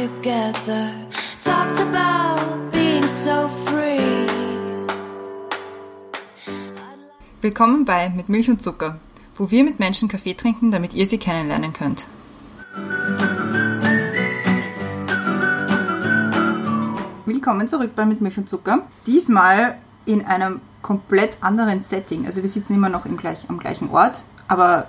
together. Talked about being so free. Willkommen bei Mit Milch und Zucker, wo wir mit Menschen Kaffee trinken, damit ihr sie kennenlernen könnt. Willkommen zurück bei Mit Milch und Zucker. Diesmal in einem komplett anderen Setting. Also wir sitzen immer noch im gleich, am gleichen Ort, aber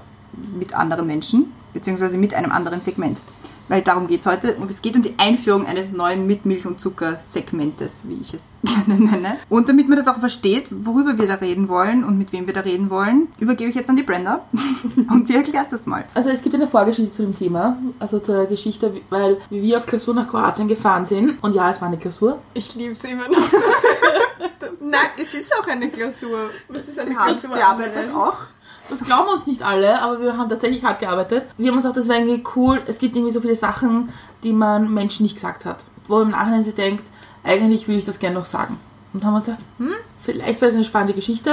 mit anderen Menschen, beziehungsweise mit einem anderen Segment. Weil darum geht es heute. Und es geht um die Einführung eines neuen Mit Milch und Zucker Segmentes, wie ich es gerne nenne. Und damit man das auch versteht, worüber wir da reden wollen und mit wem wir da reden wollen, übergebe ich jetzt an die Brenda. und die erklärt das mal. Also es gibt eine Vorgeschichte zu dem Thema, also zur Geschichte, weil wir auf Klausur nach Kroatien gefahren sind. Und ja, es war eine Klausur. Ich liebe es immer noch. Nein, es ist auch eine Klausur. Es ist eine Klausur. gearbeitet anderes. auch. Das glauben uns nicht alle, aber wir haben tatsächlich hart gearbeitet. Wir haben uns gedacht, das wäre irgendwie cool. Es gibt irgendwie so viele Sachen, die man Menschen nicht gesagt hat. Wo im Nachhinein sie denkt, eigentlich würde ich das gerne noch sagen. Und haben uns gedacht, hm, vielleicht wäre es eine spannende Geschichte.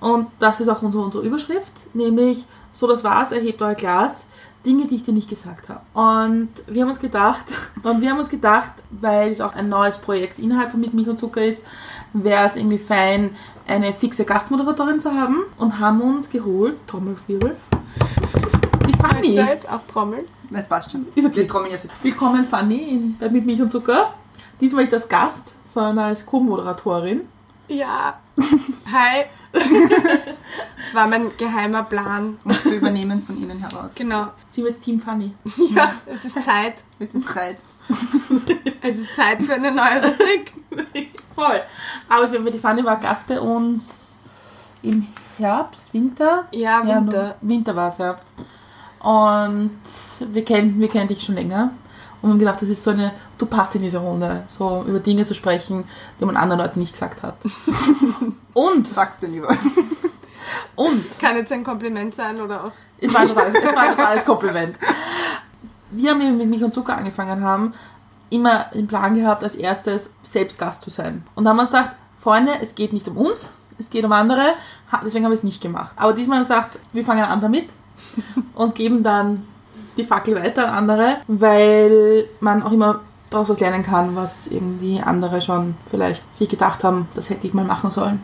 Und das ist auch unsere, unsere Überschrift, nämlich so das war's, erhebt euer Glas. Dinge, die ich dir nicht gesagt habe. Und wir haben uns gedacht, und wir haben uns gedacht, weil es auch ein neues Projekt innerhalb von Mit Milch und Zucker ist, wäre es irgendwie fein, eine fixe Gastmoderatorin zu haben und haben uns geholt, Trommelwirbel, die Möchtest Fanny. du jetzt auch trommeln? Das passt schon. Ist okay. Wir trommeln ja für Willkommen Fanny in, bei Mit Milch und Zucker. Diesmal nicht als Gast, sondern als Co-Moderatorin. Ja. Hi. Das war mein geheimer Plan. uns zu übernehmen von innen heraus. Genau. Sie wird Team Fanny. Ja, es ist Zeit. Es ist Zeit. Es ist Zeit für eine neue Rubrik. Voll. Aber für die Fanny war Gast bei uns im Herbst, Winter? Ja, Winter. no- Winter war es, ja. Und wir kennen, wir kennen dich schon länger. Und wir haben gedacht, das ist so eine, du passt in diese Runde, so über Dinge zu sprechen, die man anderen Leuten nicht gesagt hat. und, Sagst du lieber. und, Kann jetzt ein Kompliment sein oder auch. es war ein totales, es war ein totales Kompliment. Wir haben, mit Milch und Zucker angefangen haben, immer den Plan gehabt, als erstes selbst Gast zu sein. Und da haben wir uns gedacht, Freunde, es geht nicht um uns, es geht um andere, deswegen haben wir es nicht gemacht. Aber diesmal haben wir gesagt, wir fangen an damit und geben dann die Fackel weiter an andere, weil man auch immer daraus was lernen kann, was irgendwie andere schon vielleicht sich gedacht haben, das hätte ich mal machen sollen.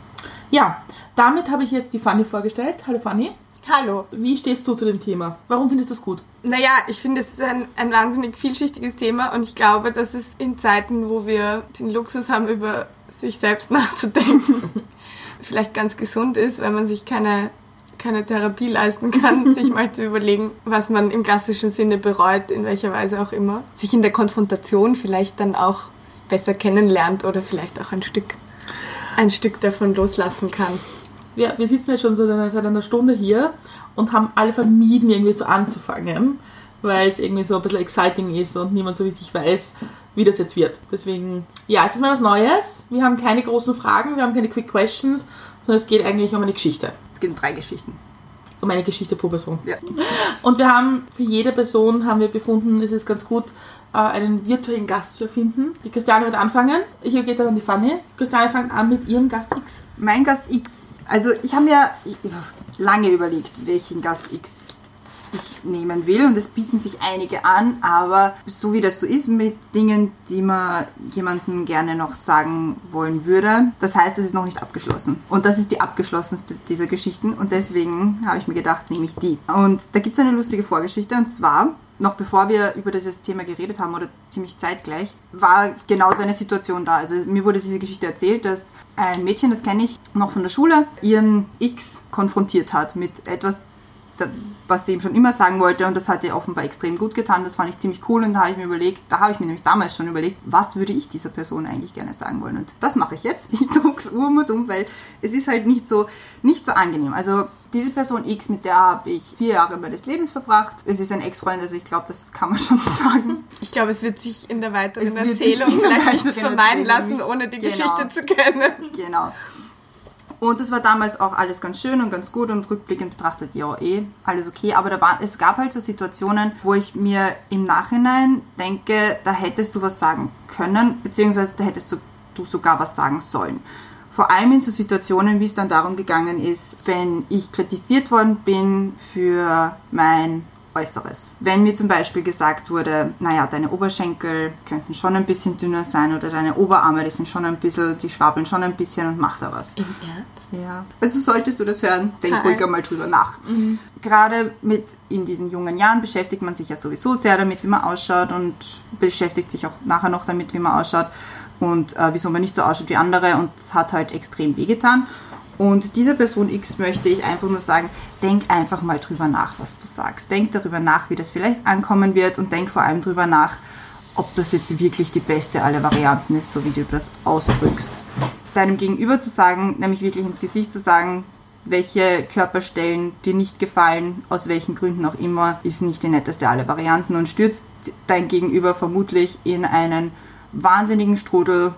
Ja, damit habe ich jetzt die Fanny vorgestellt. Hallo Fanny. Hallo. Wie stehst du zu dem Thema? Warum findest du es gut? Naja, ich finde, es ist ein, ein wahnsinnig vielschichtiges Thema und ich glaube, dass es in Zeiten, wo wir den Luxus haben, über sich selbst nachzudenken, vielleicht ganz gesund ist, wenn man sich keine, keine Therapie leisten kann, sich mal zu überlegen, was man im klassischen Sinne bereut, in welcher Weise auch immer. Sich in der Konfrontation vielleicht dann auch besser kennenlernt oder vielleicht auch ein Stück, ein Stück davon loslassen kann. Wir, wir sitzen jetzt schon so eine, seit einer Stunde hier und haben alle vermieden, irgendwie so anzufangen, weil es irgendwie so ein bisschen exciting ist und niemand so richtig weiß, wie das jetzt wird. Deswegen, ja, es ist mal was Neues. Wir haben keine großen Fragen, wir haben keine Quick Questions, sondern es geht eigentlich um eine Geschichte. Es gibt drei Geschichten. Um eine Geschichte pro Person. Ja. Und wir haben für jede Person haben wir befunden, es ist ganz gut, äh, einen virtuellen Gast zu erfinden. Die Christiane wird anfangen. Hier geht dann an die Fanny. Christiane fängt an mit ihrem Gast X. Mein Gast X. Also ich habe mir lange überlegt, welchen Gast X ich nehmen will und es bieten sich einige an, aber so wie das so ist mit Dingen, die man jemandem gerne noch sagen wollen würde, das heißt, es ist noch nicht abgeschlossen. Und das ist die abgeschlossenste dieser Geschichten und deswegen habe ich mir gedacht, nehme ich die. Und da gibt es eine lustige Vorgeschichte und zwar noch bevor wir über dieses Thema geredet haben oder ziemlich zeitgleich, war genau so eine Situation da. Also mir wurde diese Geschichte erzählt, dass ein Mädchen, das kenne ich noch von der Schule, ihren X konfrontiert hat mit etwas, was sie ihm schon immer sagen wollte und das hat ihr offenbar extrem gut getan. Das fand ich ziemlich cool und da habe ich mir überlegt, da habe ich mir nämlich damals schon überlegt, was würde ich dieser Person eigentlich gerne sagen wollen und das mache ich jetzt. Ich druck's um und um, weil es ist halt nicht so, nicht so angenehm. Also diese Person X, mit der habe ich vier Jahre meines Lebens verbracht. Es ist ein Ex-Freund, also ich glaube, das kann man schon sagen. Ich glaube, es wird sich in der weiteren Erzählung vielleicht nicht vermeiden lassen, ohne die Genau. Geschichte zu kennen. Genau. Und das war damals auch alles ganz schön und ganz gut und rückblickend betrachtet, ja, eh, alles okay. Aber da war, es gab halt so Situationen, wo ich mir im Nachhinein denke, da hättest du was sagen können, beziehungsweise da hättest du, du sogar was sagen sollen. Vor allem in so Situationen, wie es dann darum gegangen ist, wenn ich kritisiert worden bin für mein Äußeres. Wenn mir zum Beispiel gesagt wurde, naja, deine Oberschenkel könnten schon ein bisschen dünner sein oder deine Oberarme, die sind schon ein bisschen, die schwabbeln schon ein bisschen und mach da was. Im Ernst? Ja. Also solltest du das hören, denk Hi. ruhig einmal drüber nach. Gerade mit in diesen jungen Jahren beschäftigt man sich ja sowieso sehr damit, wie man ausschaut und beschäftigt sich auch nachher noch damit, wie man ausschaut und äh, wieso man nicht so ausschaut wie andere und es hat halt extrem wehgetan. Und dieser Person X möchte ich einfach nur sagen, denk einfach mal drüber nach, was du sagst. Denk darüber nach, wie das vielleicht ankommen wird und denk vor allem drüber nach, ob das jetzt wirklich die beste aller Varianten ist, so wie du das ausdrückst. Deinem Gegenüber zu sagen, nämlich wirklich ins Gesicht zu sagen, welche Körperstellen dir nicht gefallen, aus welchen Gründen auch immer, ist nicht die netteste aller Varianten und stürzt dein Gegenüber vermutlich in einen wahnsinnigen Strudel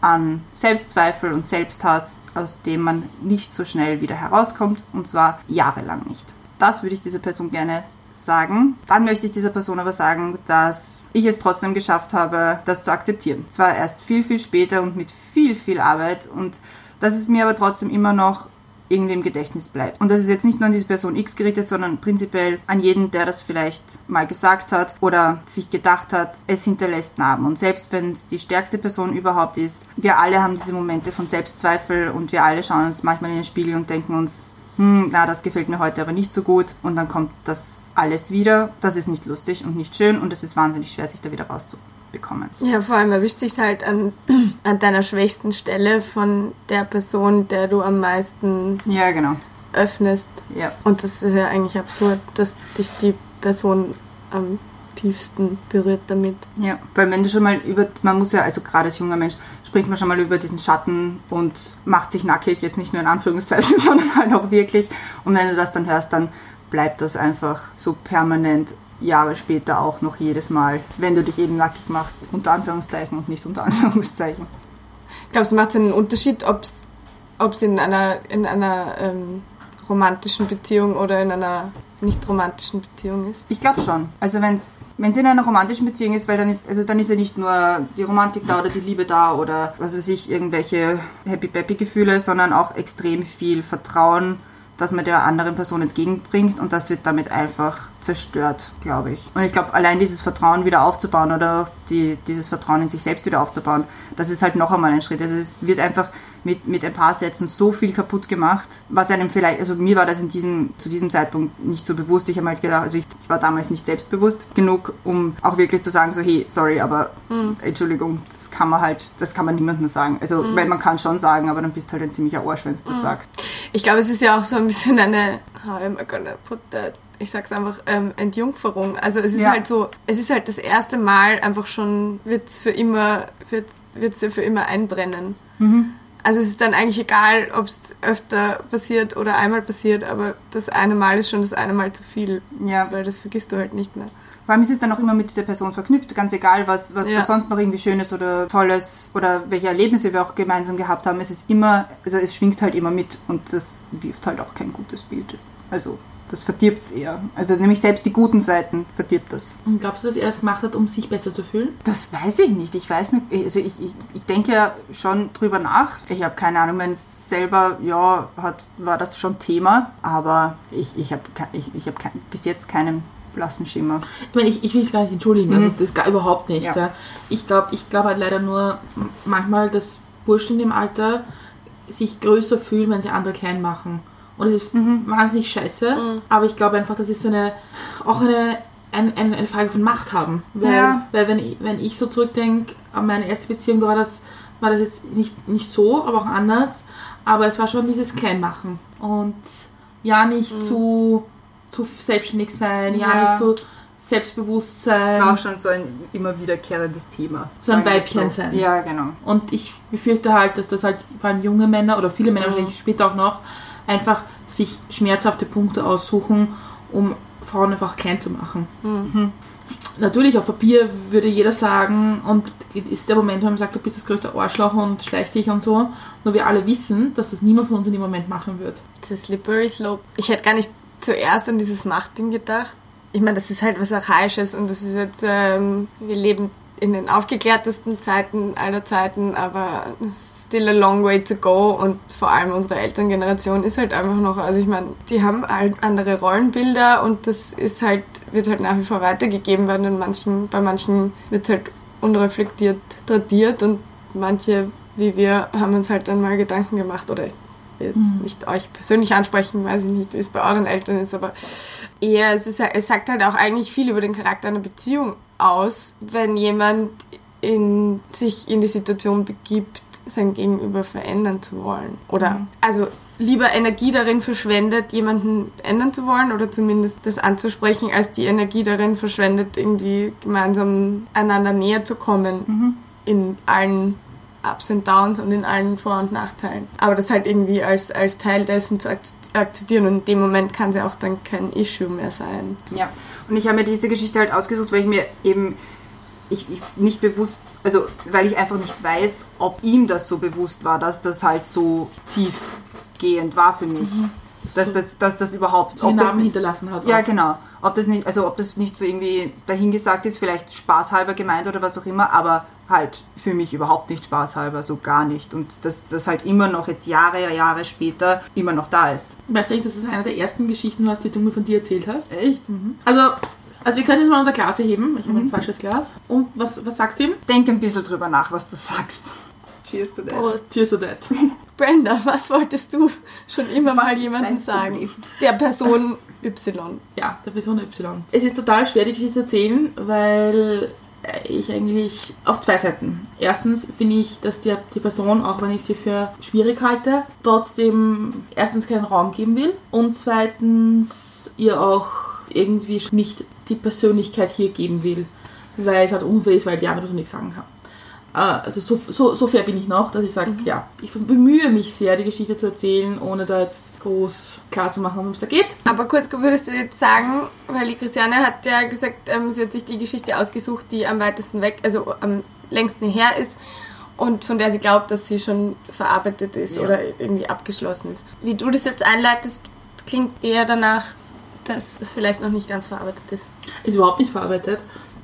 an Selbstzweifel und Selbsthass, aus dem man nicht so schnell wieder herauskommt und zwar jahrelang nicht. Das würde ich dieser Person gerne sagen. Dann möchte ich dieser Person aber sagen, dass ich es trotzdem geschafft habe, das zu akzeptieren. Zwar erst viel, viel später und mit viel, viel Arbeit und dass es mir aber trotzdem immer noch irgendwie im Gedächtnis bleibt. Und das ist jetzt nicht nur an diese Person X gerichtet, sondern prinzipiell an jeden, der das vielleicht mal gesagt hat oder sich gedacht hat, es hinterlässt Narben. Und selbst wenn es die stärkste Person überhaupt ist, wir alle haben diese Momente von Selbstzweifel und wir alle schauen uns manchmal in den Spiegel und denken uns, hm, na, das gefällt mir heute aber nicht so gut. Und dann kommt das alles wieder. Das ist nicht lustig und nicht schön und es ist wahnsinnig schwer, sich da wieder rauszubekommen. Ja, vor allem erwischt sich halt an, an deiner schwächsten Stelle von der Person, der du am meisten Ja, genau. öffnest. Ja. Und das ist ja eigentlich absurd, dass dich die Person am tiefsten berührt damit. Ja, weil wenn du schon mal über, man muss ja, also gerade als junger Mensch, springt man schon mal über diesen Schatten und macht sich nackig, jetzt nicht nur in Anführungszeichen, sondern halt auch wirklich. Und wenn du das dann hörst, dann bleibt das einfach so permanent Jahre später auch noch jedes Mal, wenn du dich eben nackig machst, unter Anführungszeichen und nicht unter Anführungszeichen. Ich glaube, es macht einen Unterschied, ob es in einer, in einer ähm, romantischen Beziehung oder in einer nicht romantischen Beziehung ist. Ich glaube schon. Also wenn es in einer romantischen Beziehung ist, weil dann ist also dann ist ja nicht nur die Romantik da oder die Liebe da oder was weiß ich irgendwelche happy peppy Gefühle, sondern auch extrem viel Vertrauen, das man der anderen Person entgegenbringt und das wird damit einfach zerstört, glaube ich. Und ich glaube, allein dieses Vertrauen wieder aufzubauen oder die, dieses Vertrauen in sich selbst wieder aufzubauen, das ist halt noch einmal ein Schritt. Also es wird einfach mit, mit ein paar Sätzen so viel kaputt gemacht, was einem vielleicht, also mir war das in diesem, zu diesem Zeitpunkt nicht so bewusst. Ich habe halt gedacht, also ich, ich war damals nicht selbstbewusst genug, um auch wirklich zu sagen, so hey, sorry, aber Entschuldigung, das kann man halt, das kann man niemandem sagen. Also, weil man kann schon sagen, aber dann bist du halt ein ziemlicher Arsch, wenn du das sagst. Ich glaube, es ist ja auch so ein bisschen eine, how am I gonna put that? Ich sag's einfach, ähm, Entjungferung. Also es ist Ja. halt so, es ist halt das erste Mal einfach schon, wird's für immer, wird, wird's ja für immer einbrennen. Also es ist dann eigentlich egal, ob es öfter passiert oder einmal passiert, aber das eine Mal ist schon das eine Mal zu viel, Ja, weil das vergisst du halt nicht mehr. Vor allem ist es dann auch immer mit dieser Person verknüpft, ganz egal, was, was Ja. da sonst noch irgendwie Schönes oder Tolles oder welche Erlebnisse wir auch gemeinsam gehabt haben. Es ist immer, also es schwingt halt immer mit und das wirft halt auch kein gutes Bild. Also das verdirbt es eher. Also nämlich selbst die guten Seiten verdirbt das. Und glaubst du, dass er es gemacht hat, um sich besser zu fühlen? Das weiß ich nicht. Ich weiß nicht, also ich, ich, ich denke ja schon drüber nach. Ich habe keine Ahnung, wenn es selber, ja, hat, war das schon Thema, aber ich, ich habe ich, ich hab kein, bis jetzt keinen blassen Schimmer. Ich meine, ich, ich will es gar nicht entschuldigen, also das gar überhaupt nicht. Ja. Ja. Ich glaube ich glaub halt leider nur manchmal, dass Burschen dem Alter sich größer fühlen, wenn sie andere klein machen. Und es ist wahnsinnig scheiße, aber ich glaube einfach, das ist so eine, auch eine, ein, eine, eine Frage von Macht haben. Weil, Ja. weil wenn, ich, wenn ich so zurückdenke an meine erste Beziehung, da war das, war das jetzt nicht, nicht so, aber auch anders. Aber es war schon dieses Kleinmachen. Und ja, nicht zu, zu selbstständig sein, ja, Ja. nicht zu Selbstbewusstsein. Das war auch schon so ein immer wiederkehrendes Thema. So ein Weibchen sein. Ja, genau. Und ich befürchte halt, dass das halt vor allem junge Männer oder viele Männer wahrscheinlich später auch noch einfach sich schmerzhafte Punkte aussuchen, um Frauen einfach klein zu machen. Natürlich, auf Papier würde jeder sagen, und ist der Moment, wo man sagt, du bist das größte Arschloch und schleich dich und so. Nur wir alle wissen, dass das niemand von uns in dem Moment machen wird. Das ist slippery slope. Ich hätte gar nicht zuerst an dieses Machtding gedacht. Ich meine, das ist halt was Archaisches und das ist jetzt, ähm, wir leben in den aufgeklärtesten Zeiten aller Zeiten, aber still a long way to go und vor allem unsere Elterngeneration ist halt einfach noch, also ich meine, die haben halt andere Rollenbilder und das ist halt, wird halt nach wie vor weitergegeben werden in manchen, bei manchen wird es halt unreflektiert tradiert und manche, wie wir, haben uns halt dann mal Gedanken gemacht oder ich will jetzt Mhm. nicht euch persönlich ansprechen, weiß ich nicht, wie es bei euren Eltern ist, aber eher, es, ist, es sagt halt auch eigentlich viel über den Charakter einer Beziehung aus, wenn jemand in, sich in die Situation begibt, sein Gegenüber verändern zu wollen. Oder Mhm. also lieber Energie darin verschwendet, jemanden ändern zu wollen oder zumindest das anzusprechen, als die Energie darin verschwendet, irgendwie gemeinsam einander näher zu kommen Mhm. in allen Ups und Downs und in allen Vor- und Nachteilen. Aber das halt irgendwie als, als Teil dessen zu ak- akzeptieren und in dem Moment kann es ja auch dann kein Issue mehr sein. Ja, und ich habe mir diese Geschichte halt ausgesucht, weil ich mir eben ich, ich nicht bewusst, also weil ich einfach nicht weiß, ob ihm das so bewusst war, dass das halt so tiefgehend war für mich. Dass, So das, dass das überhaupt. Den ob das, Namen hinterlassen hat. ja, auch. genau. Ob das nicht, also ob das nicht so irgendwie dahingesagt ist, vielleicht spaßhalber gemeint oder was auch immer, aber halt für mich überhaupt nicht spaßhalber, so gar nicht. Und dass das halt immer noch jetzt Jahre, Jahre später immer noch da ist. Weißt du das eine der ersten Geschichten war, die du mir von dir erzählt hast? Echt? Also, also wir können jetzt mal unser Glas erheben. Ich habe ein falsches Glas. Und was, was sagst du ihm? Denk ein bisschen drüber nach, was du sagst. Cheers to that. Prost. Cheers to that. Brenda, was wolltest du schon immer mal jemandem sagen? Problem? Der Person Y. Ja, der Person Y. Es ist total schwer, die Geschichte zu erzählen, weil ich eigentlich auf zwei Seiten. Erstens finde ich, dass die, die Person, auch wenn ich sie für schwierig halte, trotzdem erstens keinen Raum geben will und zweitens ihr auch irgendwie nicht die Persönlichkeit hier geben will, weil es halt unfair ist, weil die andere Person nichts sagen kann. Äh, Also so, so, so fair bin ich noch, dass ich sage, ja, ich bemühe mich sehr, die Geschichte zu erzählen, ohne da jetzt groß klar zu machen, worum es da geht. Aber kurz würdest du jetzt sagen, weil die Christiane hat ja gesagt, ähm, sie hat sich die Geschichte ausgesucht, die am weitesten weg, also am längsten her ist und von der sie glaubt, dass sie schon verarbeitet ist Ja. oder irgendwie abgeschlossen ist. Wie du das jetzt einleitest, klingt eher danach, dass es vielleicht noch nicht ganz verarbeitet ist. Ist überhaupt nicht verarbeitet.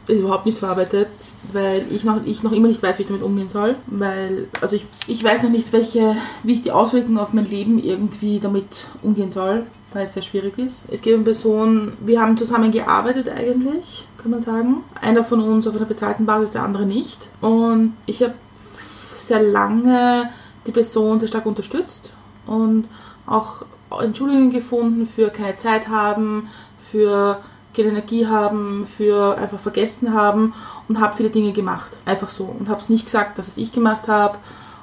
Ist überhaupt nicht verarbeitet, weil ich noch, ich noch immer nicht weiß, wie ich damit umgehen soll. Weil, also ich, ich weiß noch nicht, welche, wie ich die Auswirkungen auf mein Leben irgendwie damit umgehen soll, weil es sehr schwierig ist. Es geht um Personen, wir haben zusammen gearbeitet eigentlich, kann man sagen. Einer von uns auf einer bezahlten Basis, der andere nicht. Und ich habe sehr lange die Person sehr stark unterstützt und auch Entschuldigungen gefunden für keine Zeit haben, für keine Energie haben, für einfach vergessen haben und habe viele Dinge gemacht. Einfach so. Und habe es nicht gesagt, dass es ich gemacht habe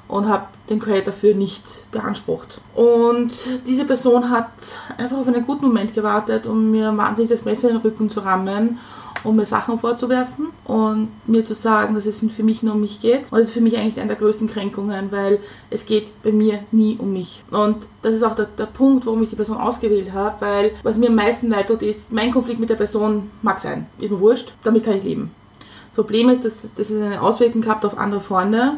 und habe den Credit dafür nicht beansprucht. Und diese Person hat einfach auf einen guten Moment gewartet, um mir wahnsinnig das Messer in den Rücken zu rammen um mir Sachen vorzuwerfen und mir zu sagen, dass es für mich nur um mich geht. Und das ist für mich eigentlich eine der größten Kränkungen, weil es geht bei mir nie um mich. Und das ist auch der, der Punkt, warum ich die Person ausgewählt habe, weil was mir am meisten leid tut, ist, mein Konflikt mit der Person mag sein. Ist mir wurscht, damit kann ich leben. Das Problem ist, dass es, dass es eine Auswirkung gehabt auf andere Freunde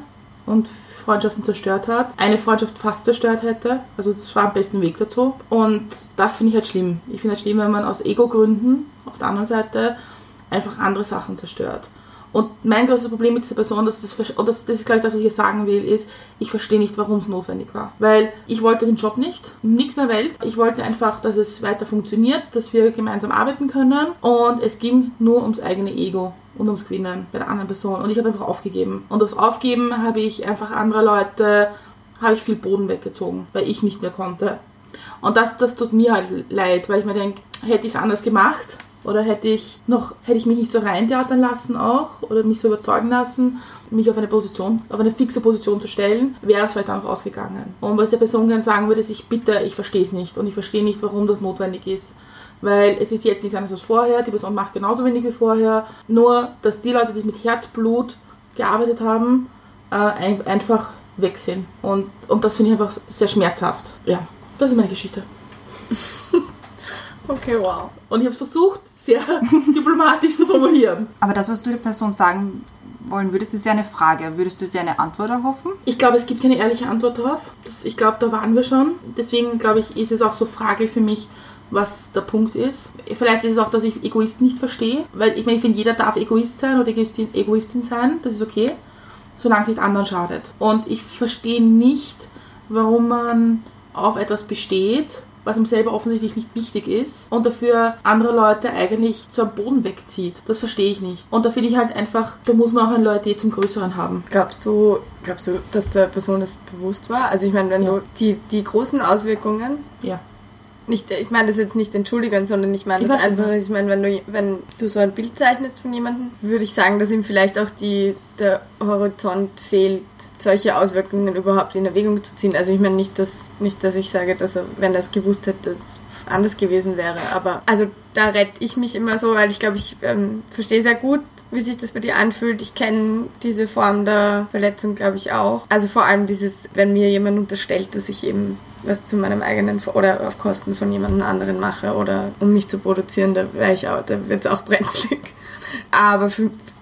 und Freundschaften zerstört hat. Eine Freundschaft fast zerstört hätte. Also das war am besten Weg dazu. Und das finde ich halt schlimm. Ich finde es schlimm, wenn man aus Ego-Gründen auf der anderen Seite einfach andere Sachen zerstört. Und mein größtes Problem mit dieser Person, dass das, und das, das ist gleich das, was ich jetzt sagen will, ist, ich verstehe nicht, warum es notwendig war. Weil ich wollte den Job nicht, nichts in der Welt. Ich wollte einfach, dass es weiter funktioniert, dass wir gemeinsam arbeiten können. Und es ging nur ums eigene Ego und ums Gewinnen bei der anderen Person. Und ich habe einfach aufgegeben. Und durchs Aufgeben habe ich einfach andere Leute, habe ich viel Boden weggezogen, weil ich nicht mehr konnte. Und das, das tut mir halt leid, weil ich mir denke, hätte ich es anders gemacht, oder hätte ich noch, hätte ich mich nicht so reintheatern lassen auch oder mich so überzeugen lassen, mich auf eine Position, auf eine fixe Position zu stellen, wäre es vielleicht anders ausgegangen. Und was der Person gerne sagen würde, ist, ich bitte, ich verstehe es nicht und ich verstehe nicht, warum das notwendig ist. Weil es ist jetzt nichts anderes als vorher, die Person macht genauso wenig wie vorher, nur dass die Leute, die mit Herzblut gearbeitet haben, äh, ein, einfach weg sind. Und, und das finde ich einfach sehr schmerzhaft. Ja, das ist meine Geschichte. Okay, wow. Und ich habe es versucht, sehr diplomatisch zu formulieren. Aber das, was du der Person sagen wollen würdest, ist ja eine Frage. Würdest du dir eine Antwort erhoffen? Ich glaube, es gibt keine ehrliche Antwort darauf. Das, ich glaube, da waren wir schon. Deswegen, glaube ich, ist es auch so fraglich für mich, was der Punkt ist. Vielleicht ist es auch, dass ich Egoisten nicht verstehe, weil ich meine, ich finde, jeder darf Egoist sein oder Egoistin, Egoistin sein, das ist okay, solange es nicht anderen schadet. Und ich verstehe nicht, warum man auf etwas besteht, was ihm selber offensichtlich nicht wichtig ist und dafür andere Leute eigentlich zu am Boden wegzieht. Das verstehe ich nicht. Und da finde ich halt einfach, da muss man auch eine Loyalität zum Größeren haben. Glaubst du, glaubst du, dass der Person das bewusst war? Also ich meine, wenn Ja. du die, die großen Auswirkungen Ja. Nicht, ich meine das jetzt nicht entschuldigen, sondern ich meine Ich das einfach, ich meine, wenn du, wenn du so ein Bild zeichnest von jemandem, würde ich sagen, dass ihm vielleicht auch die, der Horizont fehlt, solche Auswirkungen überhaupt in Erwägung zu ziehen. Also ich meine nicht, dass, nicht, dass ich sage, dass er, wenn er es gewusst hätte, es anders gewesen wäre, aber also da rette ich mich immer so, weil ich glaube, ich ähm, verstehe sehr gut, wie sich das bei dir anfühlt. Ich kenne diese Form der Verletzung, glaube ich, auch. Also vor allem dieses, wenn mir jemand unterstellt, dass ich eben was zu meinem eigenen oder auf Kosten von jemandem anderen mache oder um mich zu produzieren, da wäre ich auch, da wird es auch brenzlig. Aber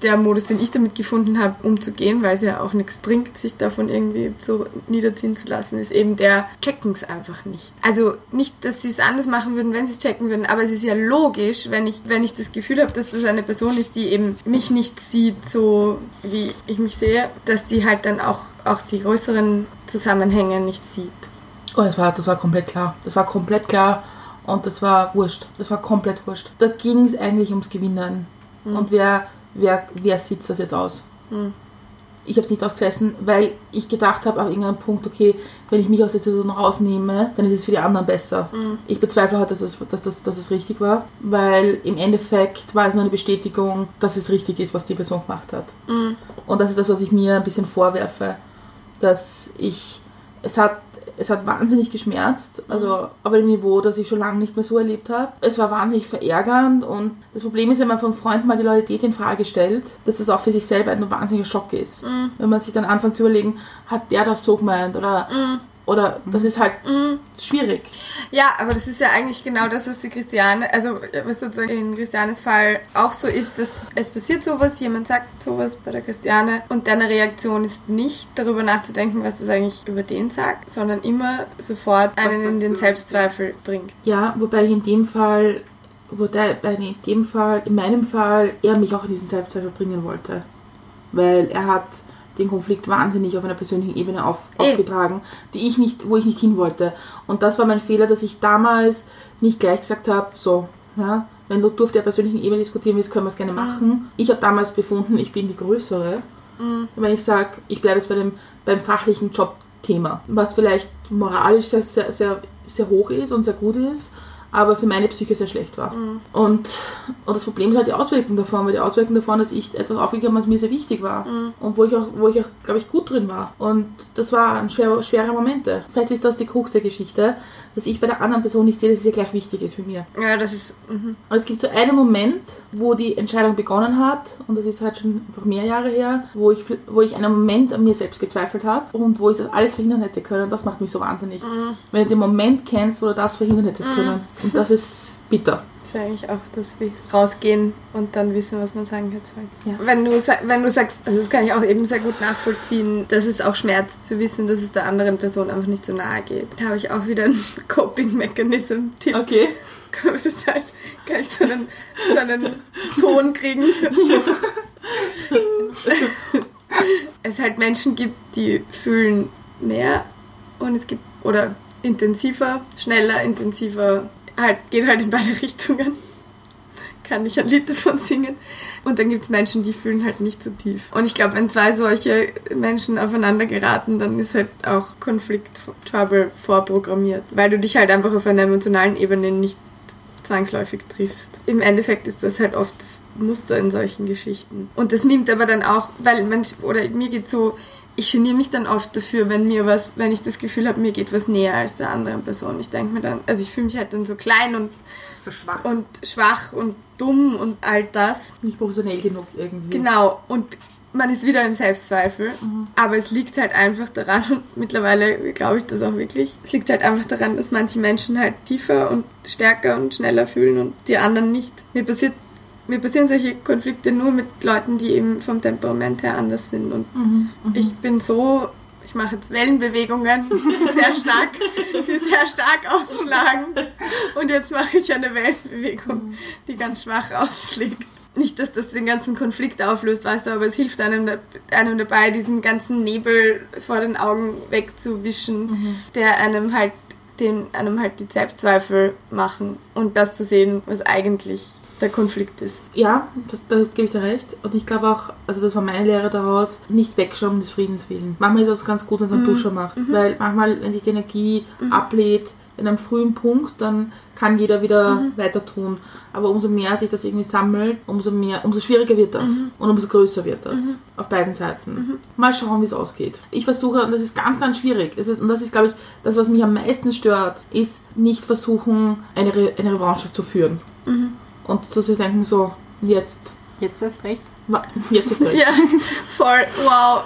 der Modus, den ich damit gefunden habe, umzugehen, weil es ja auch nichts bringt, sich davon irgendwie so niederziehen zu lassen, ist eben der checken es einfach nicht. Also nicht, dass sie es anders machen würden, wenn sie es checken würden, aber es ist ja logisch, wenn ich, wenn ich das Gefühl habe, dass das eine Person ist, die eben mich nicht sieht, so wie ich mich sehe, dass die halt dann auch, auch die größeren Zusammenhänge nicht sieht. Oh, das war, das war komplett klar. Das war komplett klar und das war wurscht. Das war komplett wurscht. Da ging es eigentlich ums Gewinnen. Und wer, wer, wer sitzt das jetzt aus? Ich habe es nicht ausgesessen, weil ich gedacht habe, auf irgendeinem Punkt, okay, wenn ich mich aus der Situation rausnehme, dann ist es für die anderen besser. Ich bezweifle halt, dass es, dass, das, dass es richtig war, weil im Endeffekt war es nur eine Bestätigung, dass es richtig ist, was die Person gemacht hat. Und das ist das, was ich mir ein bisschen vorwerfe, dass ich, es hat, es hat wahnsinnig geschmerzt, also auf einem Niveau, das ich schon lange nicht mehr so erlebt habe. Es war wahnsinnig verärgernd und das Problem ist, wenn man von Freunden mal die Loyalität in Frage stellt, dass das auch für sich selber ein wahnsinniger Schock ist. Wenn man sich dann anfängt zu überlegen, hat der das so gemeint oder, oder das ist halt schwierig. Ja, aber das ist ja eigentlich genau das, was die Christiane, also was sozusagen in Christianes Fall auch so ist, dass es passiert sowas, jemand sagt sowas bei der Christiane und deine Reaktion ist nicht darüber nachzudenken, was das eigentlich über den sagt, sondern immer sofort einen in den Selbstzweifel bringt. Ja, wobei ich in dem Fall, wobei in dem Fall, in meinem Fall, er mich auch in diesen Selbstzweifel bringen wollte. Weil er hat den Konflikt wahnsinnig auf einer persönlichen Ebene auf, aufgetragen, die ich nicht, wo ich nicht hin wollte. Und das war mein Fehler, dass ich damals nicht gleich gesagt habe, so, ja, wenn du, auf der persönlichen Ebene diskutieren willst, können wir es gerne machen. Ich habe damals befunden, ich bin die Größere. Wenn ich sage, ich bleibe jetzt bei dem, beim fachlichen Jobthema, was vielleicht moralisch sehr, sehr, sehr, sehr hoch ist und sehr gut ist, aber für meine Psyche sehr schlecht war. Und, und das Problem ist halt die Auswirkung davon, weil die Auswirkung davon, dass ich etwas aufgegeben habe, was mir sehr wichtig war und wo ich auch, wo ich auch, glaube ich, gut drin war. Und das waren schwere, schwere Momente. Vielleicht ist das die Krux der Geschichte, dass ich bei der anderen Person nicht sehe, dass es ihr gleich wichtig ist für mir. Ja, das ist. Mhm. Und es gibt so einen Moment, wo die Entscheidung begonnen hat, und das ist halt schon einfach mehr Jahre her, wo ich, wo ich einen Moment an mir selbst gezweifelt habe und wo ich das alles verhindern hätte können. Und das macht mich so wahnsinnig. Wenn du den Moment kennst, wo du das verhindern hättest können. Und das ist bitter. Das ist eigentlich auch, dass wir rausgehen und dann wissen, was man sagen sollen. Ja. Wenn, du, wenn du sagst, also das kann ich auch eben sehr gut nachvollziehen, dass es auch schmerzt zu wissen, dass es der anderen Person einfach nicht so nahe geht. Da habe ich auch wieder einen Coping-Mechanism-Tipp. Okay. Das heißt, kann ich so einen, so einen Ton kriegen. es halt Menschen gibt, die fühlen mehr und es gibt, oder intensiver, schneller, intensiver, halt, geht halt in beide Richtungen. Kann ich ein Lied davon singen. Und dann gibt es Menschen, die fühlen halt nicht so tief. Und ich glaube, wenn zwei solche Menschen aufeinander geraten, dann ist halt auch Konflikt, Trouble vorprogrammiert. Weil du dich halt einfach auf einer emotionalen Ebene nicht zwangsläufig triffst. Im Endeffekt ist das halt oft das Muster in solchen Geschichten. Und das nimmt aber dann auch, weil Mensch, oder mir geht so, ich geniere mich dann oft dafür, wenn mir was, wenn ich das Gefühl habe, mir geht was näher als der anderen Person. Ich denke mir dann, also ich fühle mich halt dann so klein und, So schwach. und schwach und dumm und all das. Nicht professionell genug irgendwie. Genau, und man ist wieder im Selbstzweifel, aber es liegt halt einfach daran, und mittlerweile glaube ich das auch wirklich, es liegt halt einfach daran, dass manche Menschen halt tiefer und stärker und schneller fühlen und die anderen nicht. Mir passiert mir passieren solche Konflikte nur mit Leuten, die eben vom Temperament her anders sind. Und ich bin so ich mache jetzt Wellenbewegungen, die sehr stark, die sehr stark ausschlagen. Und jetzt mache ich eine Wellenbewegung, die ganz schwach ausschlägt. Nicht, dass das den ganzen Konflikt auflöst, weißt du, aber es hilft einem, einem dabei, diesen ganzen Nebel vor den Augen wegzuwischen, der einem halt, den einem halt die Selbstzweifel machen und das zu sehen, was eigentlich der Konflikt ist. Ja, das, da gebe ich dir recht. Und ich glaube auch, also das war meine Lehre daraus, nicht wegschauen des Friedens willen. Manchmal ist es ganz gut, wenn es einen Duscher macht. Weil manchmal, wenn sich die Energie ablädt in einem frühen Punkt, dann kann jeder wieder weiter tun. Aber umso mehr sich das irgendwie sammelt, umso mehr, umso schwieriger wird das. Und umso größer wird das. Auf beiden Seiten. Mal schauen, wie es ausgeht. Ich versuche, und das ist ganz, ganz schwierig. Ist, und das ist, glaube ich, das, was mich am meisten stört, ist nicht versuchen, eine, Re eine Revanche zu führen. Und zu sich denken, so, jetzt, Jetzt erst recht. jetzt ist recht. Ja, voll, wow.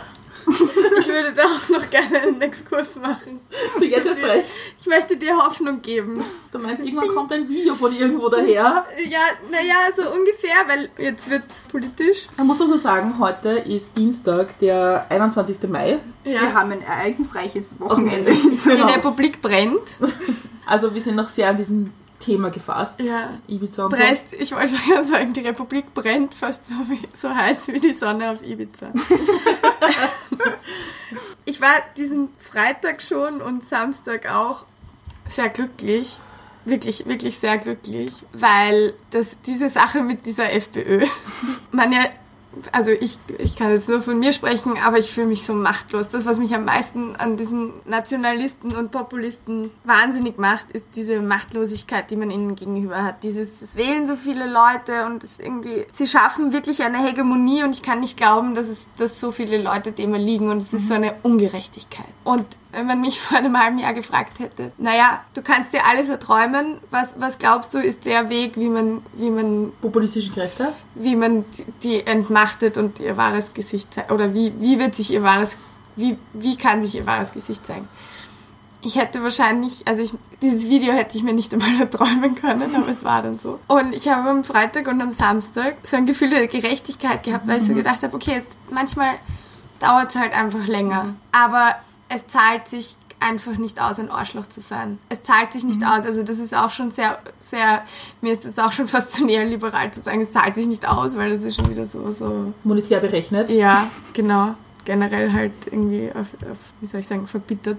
Ich würde da auch noch gerne einen Exkurs machen. So, jetzt ist recht. Ich möchte dir Hoffnung geben. Du meinst, irgendwann kommt ein Video von irgendwo daher. Ja, naja, so ungefähr, weil jetzt wird's politisch. Man muss also sagen, heute ist Dienstag, der 21. Mai. Wir Ja. haben ein ereignisreiches Wochenende Die uns. Republik brennt. Also wir sind noch sehr an diesem Thema gefasst. Ja. Ibiza und so. Brest, ich wollte schon sagen, die Republik brennt fast so, wie, so heiß wie die Sonne auf Ibiza. ich war diesen Freitag schon und Samstag auch sehr glücklich. Wirklich, wirklich sehr glücklich, weil das, diese Sache mit dieser FPÖ, man ja, also ich, ich kann jetzt nur von mir sprechen, aber ich fühle mich so machtlos. Das, was mich am meisten an diesen Nationalisten und Populisten wahnsinnig macht, ist diese Machtlosigkeit, die man ihnen gegenüber hat. Dieses, es wählen so viele Leute und es irgendwie, sie schaffen wirklich eine Hegemonie und ich kann nicht glauben, dass es, dass so viele Leute dem erliegen und es ist so eine Ungerechtigkeit. Und wenn man mich vor einem halben Jahr gefragt hätte, naja, du kannst dir alles erträumen, was, was glaubst du ist der Weg, wie man, wie man Populistischen Kräfte. wie man die- die entmachtet und ihr wahres Gesicht zeigt. Oder wie, wie wird sich ihr wahres, wie, wie kann sich ihr wahres Gesicht zeigen? Ich hätte wahrscheinlich, also ich, dieses Video hätte ich mir nicht einmal erträumen können, aber es war dann so. Und ich habe am Freitag und am Samstag so ein Gefühl der Gerechtigkeit gehabt, weil ich so gedacht habe, okay, es, manchmal dauert es halt einfach länger. Aber es zahlt sich einfach nicht aus, ein Arschloch zu sein. Es zahlt sich nicht aus. Also das ist auch schon sehr, sehr, mir ist es auch schon fast zu neoliberal zu sagen, es zahlt sich nicht aus, weil das ist schon wieder so, so, Monetär berechnet. ja, genau. Generell halt irgendwie auf, auf wie soll ich sagen, verbittert.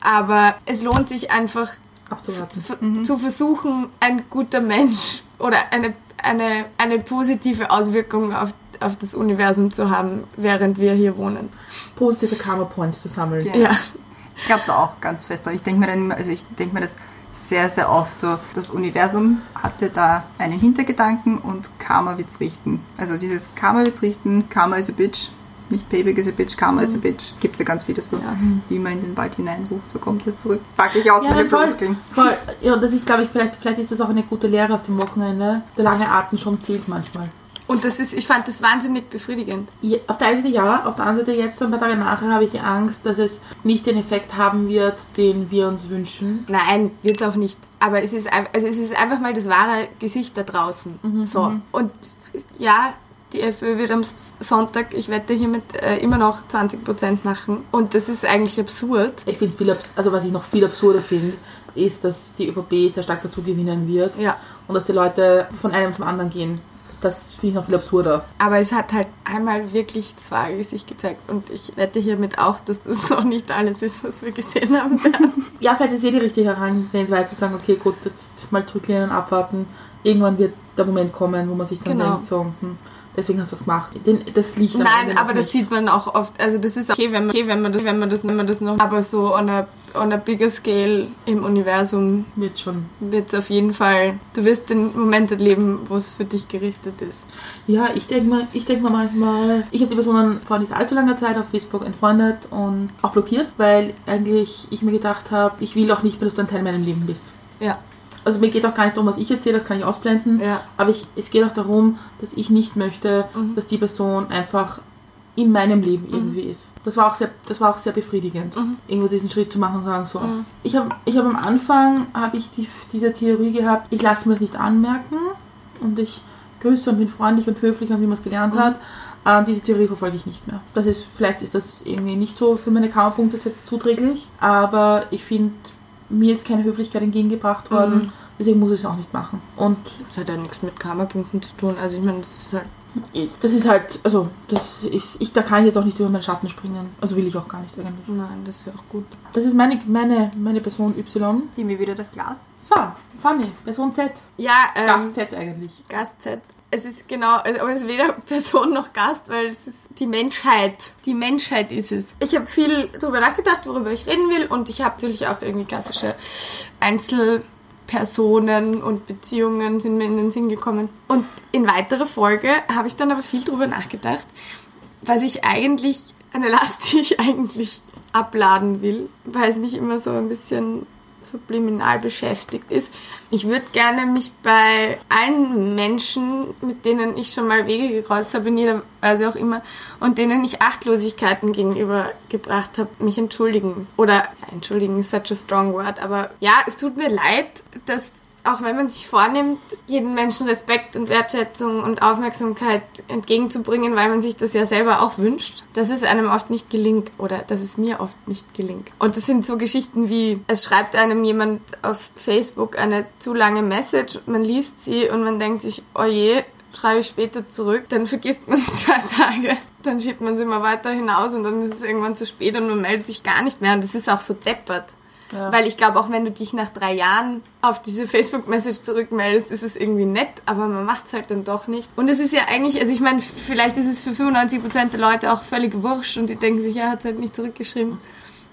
Aber es lohnt sich einfach Abzuwarten. zu, zu versuchen, ein guter Mensch oder eine, eine, eine positive Auswirkung auf, auf das Universum zu haben, während wir hier wohnen. Positive Karma Points zu sammeln. Ja. Ja. Ich glaube da auch ganz fest. Ich denke mir dann immer, also ich denke mir das sehr, sehr oft so, das Universum hatte da einen Hintergedanken und Karma wird's richten. Also dieses Karma wird's richten, Karma is a bitch. Nicht Payback is a bitch, Karma is a bitch. Gibt's ja ganz vieles so. Wie man in den Wald hineinruft, so kommt es zurück. Pack ich aus Ja, mit den voll, Floskeln. voll. Ja, das ist, glaube ich, vielleicht, vielleicht ist das auch eine gute Lehre aus dem Wochenende. Der lange Atem schon zählt manchmal. Und das ist, ich fand das wahnsinnig befriedigend. Ja, auf der einen Seite ja, auf der anderen Seite jetzt, ein paar Tage nachher, habe ich die Angst, dass es nicht den Effekt haben wird, den wir uns wünschen. Nein, wird's auch nicht. Aber es ist, also es ist einfach mal das wahre Gesicht da draußen. So. Und ja, die FPÖ wird am Sonntag, ich wette hiermit, äh, immer noch 20% machen. Und das ist eigentlich absurd. Ich finde viel, abs- also was ich noch viel absurder finde, ist, dass die ÖVP sehr stark dazu gewinnen wird Ja. und dass die Leute von einem zum anderen gehen. Das finde ich noch viel absurder. Aber es hat halt einmal wirklich das wahre Gesicht gezeigt. Und ich wette hiermit auch, dass das noch nicht alles ist, was wir gesehen haben werden. Ja, vielleicht ist eh die richtige Herangehensweise zu sagen, okay, gut, jetzt mal zurücklehnen, abwarten. Irgendwann wird der Moment kommen, wo man sich dann Genau. denkt, so, hm, deswegen hast du das gemacht. Den, das liegt am Nein, aber das nicht. sieht man auch oft. Also das ist okay, wenn man, okay, wenn man, das, wenn man das, wenn man das noch. Aber so on a, on a bigger scale im Universum Wird schon. wird es auf jeden Fall. Du wirst den Moment erleben, wo es für dich gerichtet ist. Ja, ich denke mal, ich denke mal manchmal, ich habe die Personen vor nicht allzu langer Zeit auf Facebook entfreundet und auch blockiert, weil eigentlich ich mir gedacht habe, ich will auch nicht mehr, dass du ein Teil meinem Leben bist. Ja. Also mir geht auch gar nicht darum, was ich erzähle, das kann ich ausblenden. Ja. Aber ich, es geht auch darum, dass ich nicht möchte, dass die Person einfach in meinem Leben irgendwie ist. Das war auch sehr, das war auch sehr befriedigend, irgendwo diesen Schritt zu machen und sagen so. Ich habe, ich habe am Anfang habe ich die, diese Theorie gehabt, ich lasse mir das nicht anmerken und ich grüße und bin freundlich und höflich und wie man es gelernt hat. Äh, diese Theorie verfolge ich nicht mehr. Das ist, vielleicht ist das irgendwie nicht so für meine Karma-Punkte sehr zuträglich, aber ich finde, mir ist keine Höflichkeit entgegengebracht worden, deswegen muss ich es auch nicht machen. Und Das hat ja nichts mit Karma-Punkten zu tun. Also ich meine, das ist halt. ist, das ist halt, also, das ist, ich, da kann ich jetzt auch nicht über meinen Schatten springen. Also will ich auch gar nicht eigentlich. Nein, das ist ja auch gut. Das ist meine, meine, meine Person Y. Gib mir wieder das Glas. So, Fanny, Person Z. Ja, ähm, Gast Z eigentlich. Gast Z. Es ist genau, aber es ist weder Person noch Gast, weil es ist die Menschheit. Die Menschheit ist es. Ich habe viel darüber nachgedacht, worüber ich reden will und ich habe natürlich auch irgendwie klassische Einzelpersonen und Beziehungen sind mir in den Sinn gekommen. Und in weiterer Folge habe ich dann aber viel darüber nachgedacht, was ich eigentlich, eine Last, die ich eigentlich abladen will, weil es mich immer so ein bisschen subliminal beschäftigt ist. Ich würde gerne mich bei allen Menschen, mit denen ich schon mal Wege gekreuzt habe, in jeder Weise auch immer, und denen ich Achtlosigkeiten gegenüber gebracht habe, mich entschuldigen. Oder, ja, entschuldigen ist such a strong word, aber ja, es tut mir leid, dass auch wenn man sich vornimmt, jedem Menschen Respekt und Wertschätzung und Aufmerksamkeit entgegenzubringen, weil man sich das ja selber auch wünscht, dass es einem oft nicht gelingt oder dass es mir oft nicht gelingt. Und das sind so Geschichten wie, es schreibt einem jemand auf Facebook eine zu lange Message, man liest sie und man denkt sich, oh je, schreibe ich später zurück, dann vergisst man es zwei Tage. Dann schiebt man sie mal weiter hinaus und dann ist es irgendwann zu spät und man meldet sich gar nicht mehr. Und das ist auch so deppert. Ja. Weil ich glaube, auch wenn du dich nach drei Jahren auf diese Facebook-Message zurückmeldest, ist es irgendwie nett, aber man macht es halt dann doch nicht. Und es ist ja eigentlich, also ich meine, vielleicht ist es für 95% der Leute auch völlig wurscht und die denken sich, ja, hat halt nicht zurückgeschrieben.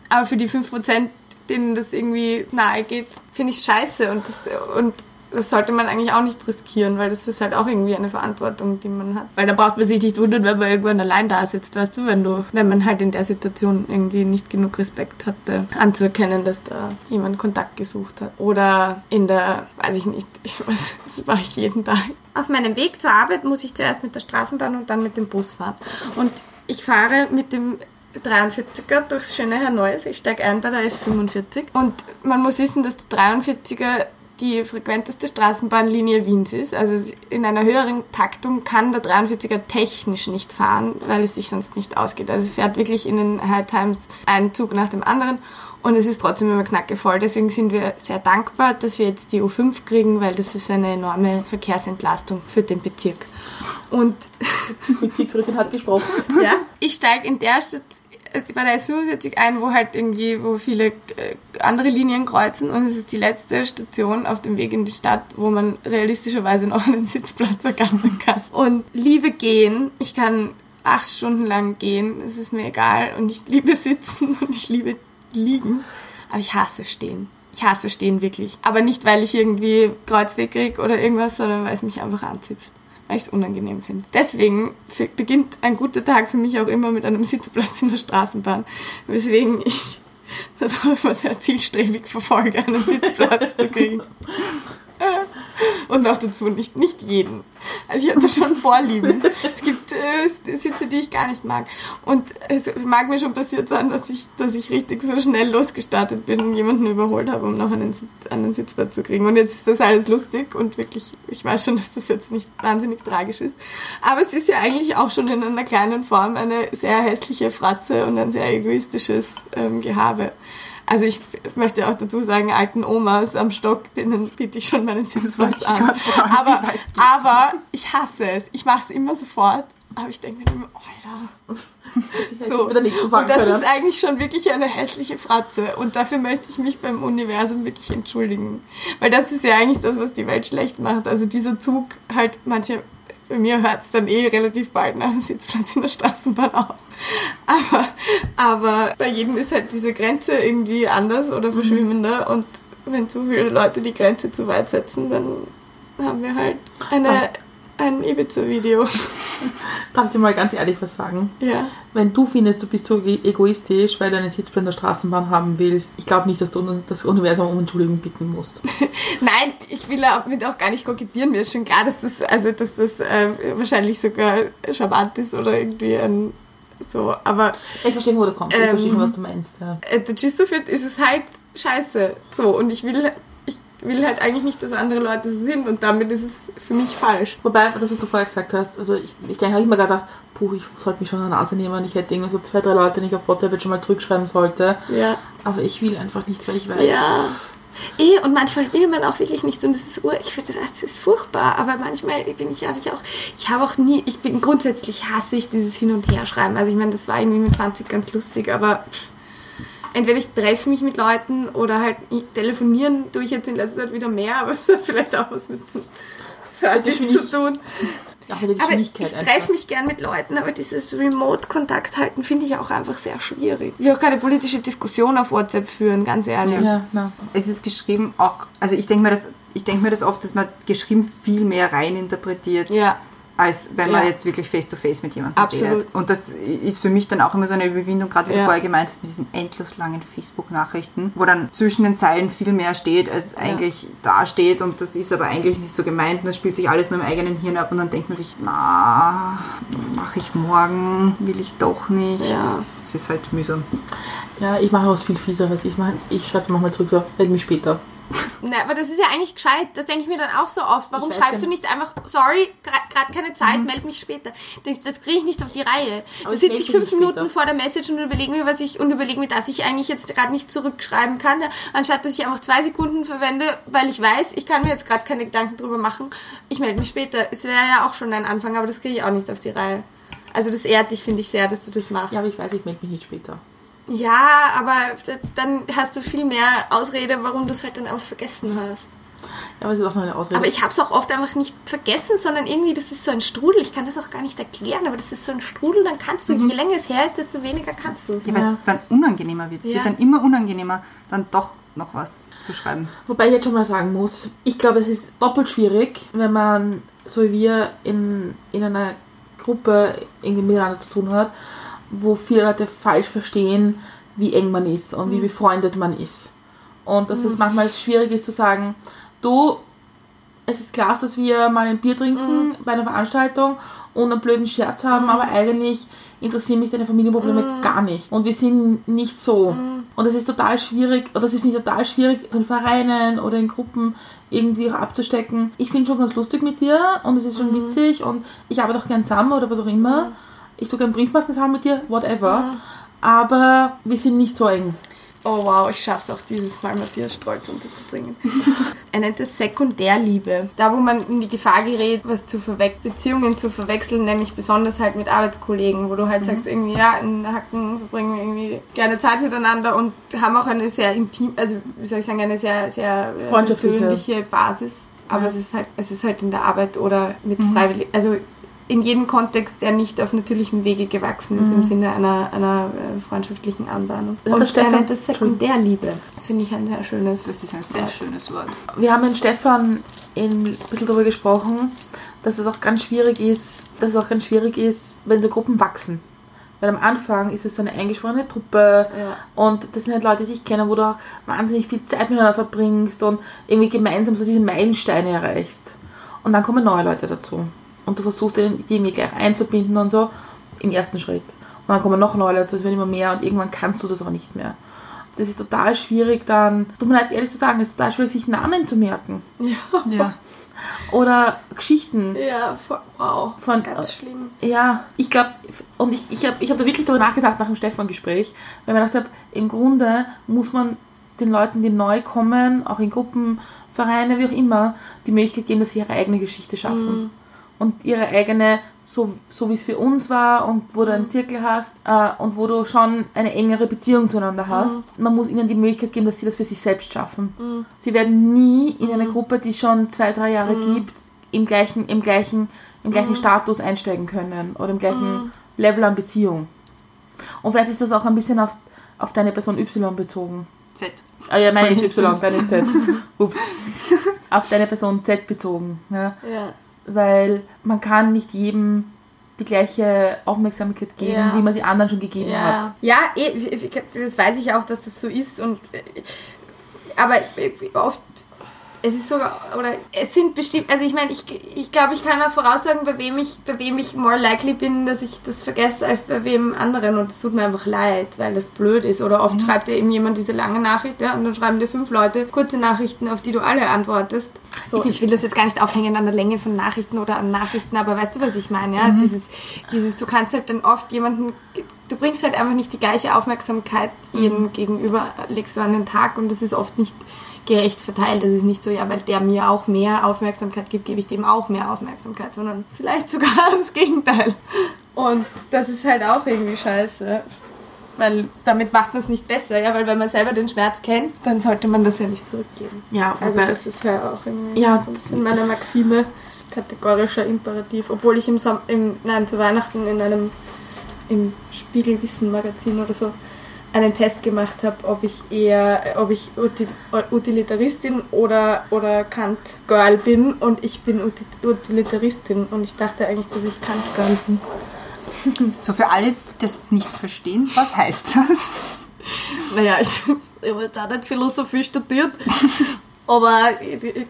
Aber für die 5%, denen das irgendwie nahe geht, finde ich scheiße und das, und das sollte man eigentlich auch nicht riskieren, weil das ist halt auch irgendwie eine Verantwortung, die man hat. Weil da braucht man sich nicht wundern, wenn man irgendwann allein da sitzt, weißt du, wenn du, wenn man halt in der Situation irgendwie nicht genug Respekt hatte, anzuerkennen, dass da jemand Kontakt gesucht hat. Oder in der, weiß ich nicht, ich weiß, das mache ich jeden Tag. Auf meinem Weg zur Arbeit muss ich zuerst mit der Straßenbahn und dann mit dem Bus fahren. Und ich fahre mit dem 43er durchs schöne Herneues. Ich steige ein bei der S45. Und man muss wissen, dass der 43er die frequenteste Straßenbahnlinie Wiens ist. Also in einer höheren Taktung kann der 43er technisch nicht fahren, weil es sich sonst nicht ausgeht. Also es fährt wirklich in den High Times ein Zug nach dem anderen und es ist trotzdem immer knackevoll. Deswegen sind wir sehr dankbar, dass wir jetzt die U5 kriegen, weil das ist eine enorme Verkehrsentlastung für den Bezirk. Und Bezirksrätin hat gesprochen. ja, ich steige in der Stadt bei der S45 ein, wo halt irgendwie, wo viele äh, andere Linien kreuzen und es ist die letzte Station auf dem Weg in die Stadt, wo man realistischerweise noch einen Sitzplatz ergattern kann. Und liebe gehen, ich kann acht Stunden lang gehen, es ist mir egal und ich liebe sitzen und ich liebe liegen, aber ich hasse stehen. Ich hasse stehen wirklich. Aber nicht, weil ich irgendwie Kreuzweg krieg oder irgendwas, sondern weil es mich einfach anzipft weil ich es unangenehm finde. Deswegen beginnt ein guter Tag für mich auch immer mit einem Sitzplatz in der Straßenbahn, weswegen ich das auch immer sehr zielstrebig verfolge, einen Sitzplatz zu kriegen. Und noch dazu nicht, nicht jeden. Also ich hatte schon Vorlieben. Es gibt äh, Sitze, die ich gar nicht mag. Und es mag mir schon passiert sein, dass ich, dass ich richtig so schnell losgestartet bin und jemanden überholt habe, um noch einen, einen Sitzplatz zu kriegen. Und jetzt ist das alles lustig und wirklich, ich weiß schon, dass das jetzt nicht wahnsinnig tragisch ist. Aber es ist ja eigentlich auch schon in einer kleinen Form eine sehr hässliche Fratze und ein sehr egoistisches ähm, Gehabe. Also ich möchte auch dazu sagen, alten Omas am Stock, denen biete ich schon meinen Sitzplatz an. fragen, Aber, aber ich hasse es. Ich mache es immer sofort. Aber ich denke mir immer, Alter. So. Und das ist eigentlich schon wirklich eine hässliche Fratze. Und dafür möchte ich mich beim Universum wirklich entschuldigen. Weil das ist ja eigentlich das, was die Welt schlecht macht. Also dieser Zug halt, manche, bei mir hört es dann eh relativ bald nach dem Sitzplatz in der Straßenbahn auf. Aber, aber bei jedem ist halt diese Grenze irgendwie anders oder verschwimmender. Und wenn zu viele Leute die Grenze zu weit setzen, dann haben wir halt eine, ein Ibiza-Video. Darf ich dir mal ganz ehrlich was sagen? Ja. Wenn du findest, du bist so e- egoistisch, weil du einen Sitzplatz in der Straßenbahn haben willst, ich glaube nicht, dass du das Universum um Entschuldigung bitten musst. Nein, ich will damit auch gar nicht kokettieren. Mir ist schon klar, dass das, also, dass das äh, wahrscheinlich sogar charmant ist oder irgendwie ein so. Aber Ich verstehe, wo du kommst. Ich Ähm, verstehe schon, was du meinst. Ja. äh, der Gist ist es halt scheiße. So, und ich will, ich will halt eigentlich nicht, dass andere Leute so sind und damit ist es für mich falsch. Wobei, das, was du vorher gesagt hast, also ich, ich denke, habe ich mir gedacht, puh, ich sollte mich schon an der Nase nehmen. Ich hätte irgendwie so zwei, drei Leute, die ich auf WhatsApp jetzt schon mal zurückschreiben sollte. Ja. Aber ich will einfach nicht, weil ich weiß. Ja. Eh, und manchmal will man auch wirklich nicht und das ist ur, ich finde, das ist furchtbar, aber manchmal bin ich, habe ich auch, ich habe auch nie, ich bin grundsätzlich hasse ich dieses Hin- und Herschreiben. Also ich meine, das war irgendwie mit 20 ganz lustig, aber entweder ich treffe mich mit Leuten oder halt telefonieren tue ich jetzt in letzter Zeit wieder mehr, aber es hat vielleicht auch was mit dem Fertig zu tun. Der Aber ich treffe mich gern mit Leuten, aber dieses Remote-Kontakt halten finde ich auch einfach sehr schwierig. Ich will auch keine politische Diskussion auf WhatsApp führen, ganz ehrlich. Ja, na. Es ist geschrieben auch, also ich denke mir, das, ich denke mir das oft, dass man geschrieben viel mehr reininterpretiert, Ja. Als wenn man Ja. jetzt wirklich face-to-face mit jemandem Absolut. redet. Und das ist für mich dann auch immer so eine Überwindung, gerade wie du Ja. vorher gemeint hast, mit diesen endlos langen Facebook-Nachrichten, wo dann zwischen den Zeilen viel mehr steht, als eigentlich da steht und das ist aber eigentlich nicht so gemeint und das spielt sich alles nur im eigenen Hirn ab und dann denkt man sich, na, mache ich morgen, will ich doch nicht. Ja. Es ist halt mühsam. ja, ich mache was viel Fieseres. Ich, mach, ich schreibe manchmal zurück so, melde mich später. Na, aber das ist ja eigentlich gescheit. Das denke ich mir dann auch so oft. Warum schreibst du nicht einfach, sorry, gerade keine Zeit, meld mich später. Das, das kriege ich nicht auf die Reihe. Da ich sitze melde ich fünf Minuten später. vor der Message und überlege mir, was ich und überlege mir, dass ich eigentlich jetzt gerade nicht zurückschreiben kann, anstatt dass ich einfach zwei Sekunden verwende, weil ich weiß, ich kann mir jetzt gerade keine Gedanken drüber machen. Ich melde mich später. Es wäre ja auch schon ein Anfang, aber das kriege ich auch nicht auf die Reihe. Also das ehrt dich, finde ich sehr, dass du das machst. Ja, aber ich weiß, ich melde mich nicht später. Ja, aber dann hast du viel mehr Ausrede, warum du es halt dann auch vergessen hast. Ja, aber es ist auch nur eine Ausrede. Aber ich habe es auch oft einfach nicht vergessen, sondern irgendwie, das ist so ein Strudel. Ich kann das auch gar nicht erklären, aber das ist so ein Strudel, dann kannst du, je länger es her ist, desto weniger kannst du es. Ja, weil es dann unangenehmer wird. Es Ja. wird dann immer unangenehmer, dann doch noch was zu schreiben. Wobei ich jetzt schon mal sagen muss, ich glaube, es ist doppelt schwierig, wenn man, so wie wir, in, in einer Gruppe irgendwie miteinander zu tun hat, wo viele Leute falsch verstehen, wie eng man ist und wie befreundet man ist. Und dass es manchmal schwierig ist zu sagen, du, es ist klar, dass wir mal ein Bier trinken bei einer Veranstaltung und einen blöden Scherz haben, aber eigentlich interessieren mich deine Familienprobleme gar nicht. Und wir sind nicht so. Und das ist total schwierig, oder das ist ich total schwierig, in Vereinen oder in Gruppen irgendwie auch abzustecken. Ich finde schon ganz lustig mit dir und es ist schon witzig und ich arbeite auch gern zusammen oder was auch immer. Ich tue gern Briefmarken zusammen mit dir, whatever. Aber wir sind nicht so eng. Oh wow, ich schaff's auch dieses Mal, Matthias Stolz unterzubringen. er nennt es Sekundärliebe. Da, wo man in die Gefahr gerät, was zu verwe Beziehungen zu verwechseln, nämlich besonders halt mit Arbeitskollegen, wo du halt sagst, irgendwie, ja, in Hacken verbringen wir irgendwie gerne Zeit miteinander und haben auch eine sehr intim, also wie soll ich sagen, eine sehr, sehr äh, persönliche Basis. Aber es ist halt, es ist halt in der Arbeit oder mit freiwillig, also in jedem Kontext, der nicht auf natürlichem Wege gewachsen ist, im Sinne einer, einer äh, freundschaftlichen Anbahnung. Hat der Und er Stefan- nennt das Sekundärliebe. Das finde ich ein sehr schönes. Das ist ein sehr Wort. schönes Wort. Wir haben mit Stefan in, ein bisschen darüber gesprochen, dass es auch ganz schwierig ist, dass es auch ganz schwierig ist, wenn so Gruppen wachsen. Weil am Anfang ist es so eine eingeschworene Truppe Ja. und das sind halt Leute, die sich kennen, wo du auch wahnsinnig viel Zeit miteinander verbringst und irgendwie gemeinsam so diese Meilensteine erreichst. Und dann kommen neue Leute dazu. Und du versuchst die irgendwie gleich einzubinden und so im ersten Schritt. Und dann kommen noch neue Leute, es wird immer mehr und irgendwann kannst du das aber nicht mehr. Das ist total schwierig dann, tut mir leid ehrlich zu sagen, es ist total schwierig, sich Namen zu merken. Ja. Oder Geschichten. Ja, wow. Von- Ganz schlimm. Ja, ich glaube, und ich, ich habe ich hab da wirklich darüber nachgedacht nach dem Stefan-Gespräch, weil ich mir gedacht habe, im Grunde muss man den Leuten, die neu kommen, auch in Gruppen, Vereine, wie auch immer, die Möglichkeit geben, dass sie ihre eigene Geschichte schaffen. Und ihre eigene, so, so wie es für uns war und wo du einen Zirkel hast äh, und wo du schon eine engere Beziehung zueinander hast. Man muss ihnen die Möglichkeit geben, dass sie das für sich selbst schaffen. Sie werden nie in eine Gruppe, die es schon zwei, drei Jahre gibt, im gleichen, im gleichen, im gleichen Status einsteigen können oder im gleichen Level an Beziehung. Und vielleicht ist das auch ein bisschen auf, auf deine Person Y bezogen. Z. Ah ja, meine ist Y, deine ist Z. Ups. Auf deine Person Z bezogen. Ja. Ja. Weil man kann nicht jedem die gleiche Aufmerksamkeit geben, Ja. wie man sie anderen schon gegeben hat. Ja, ja eh, das weiß ich auch, dass das so ist. Und, äh, aber äh, oft, Es ist sogar, oder es sind bestimmt, also ich meine, ich, ich glaube, ich kann auch voraussagen, bei wem ich, bei wem ich more likely bin, dass ich das vergesse, als bei wem anderen. Und es tut mir einfach leid, weil das blöd ist. Oder oft schreibt dir eben jemand diese lange Nachricht, ja, und dann schreiben dir fünf Leute kurze Nachrichten, auf die du alle antwortest. So, ich will das jetzt gar nicht aufhängen an der Länge von Nachrichten oder an Nachrichten, aber weißt du, was ich meine? Ja? Dieses, dieses, du kannst halt dann oft jemanden, du bringst halt einfach nicht die gleiche Aufmerksamkeit jedem gegenüber, legst du an den Tag und das ist oft nicht gerecht verteilt. Das ist nicht so, ja, weil der mir auch mehr Aufmerksamkeit gibt, gebe ich dem auch mehr Aufmerksamkeit, sondern vielleicht sogar das Gegenteil. Und das ist halt auch irgendwie scheiße. Weil damit macht man es nicht besser, ja, weil wenn man selber den Schmerz kennt, dann sollte man das ja nicht zurückgeben. Ja, Also das ist ja auch irgendwie Ja. so ein bisschen meine Maxime, kategorischer Imperativ. Obwohl ich im, Som im nein, zu Weihnachten in einem im Spiegelwissen Magazin oder so einen Test gemacht habe, ob ich eher, ob ich Util Utilitaristin oder, oder Kant-Girl bin und ich bin Uti- Utilitaristin und ich dachte eigentlich, dass ich Kant-Girl bin. So für alle, die das jetzt nicht verstehen, was heißt das? Naja, ich, ich habe jetzt auch nicht Philosophie studiert. Aber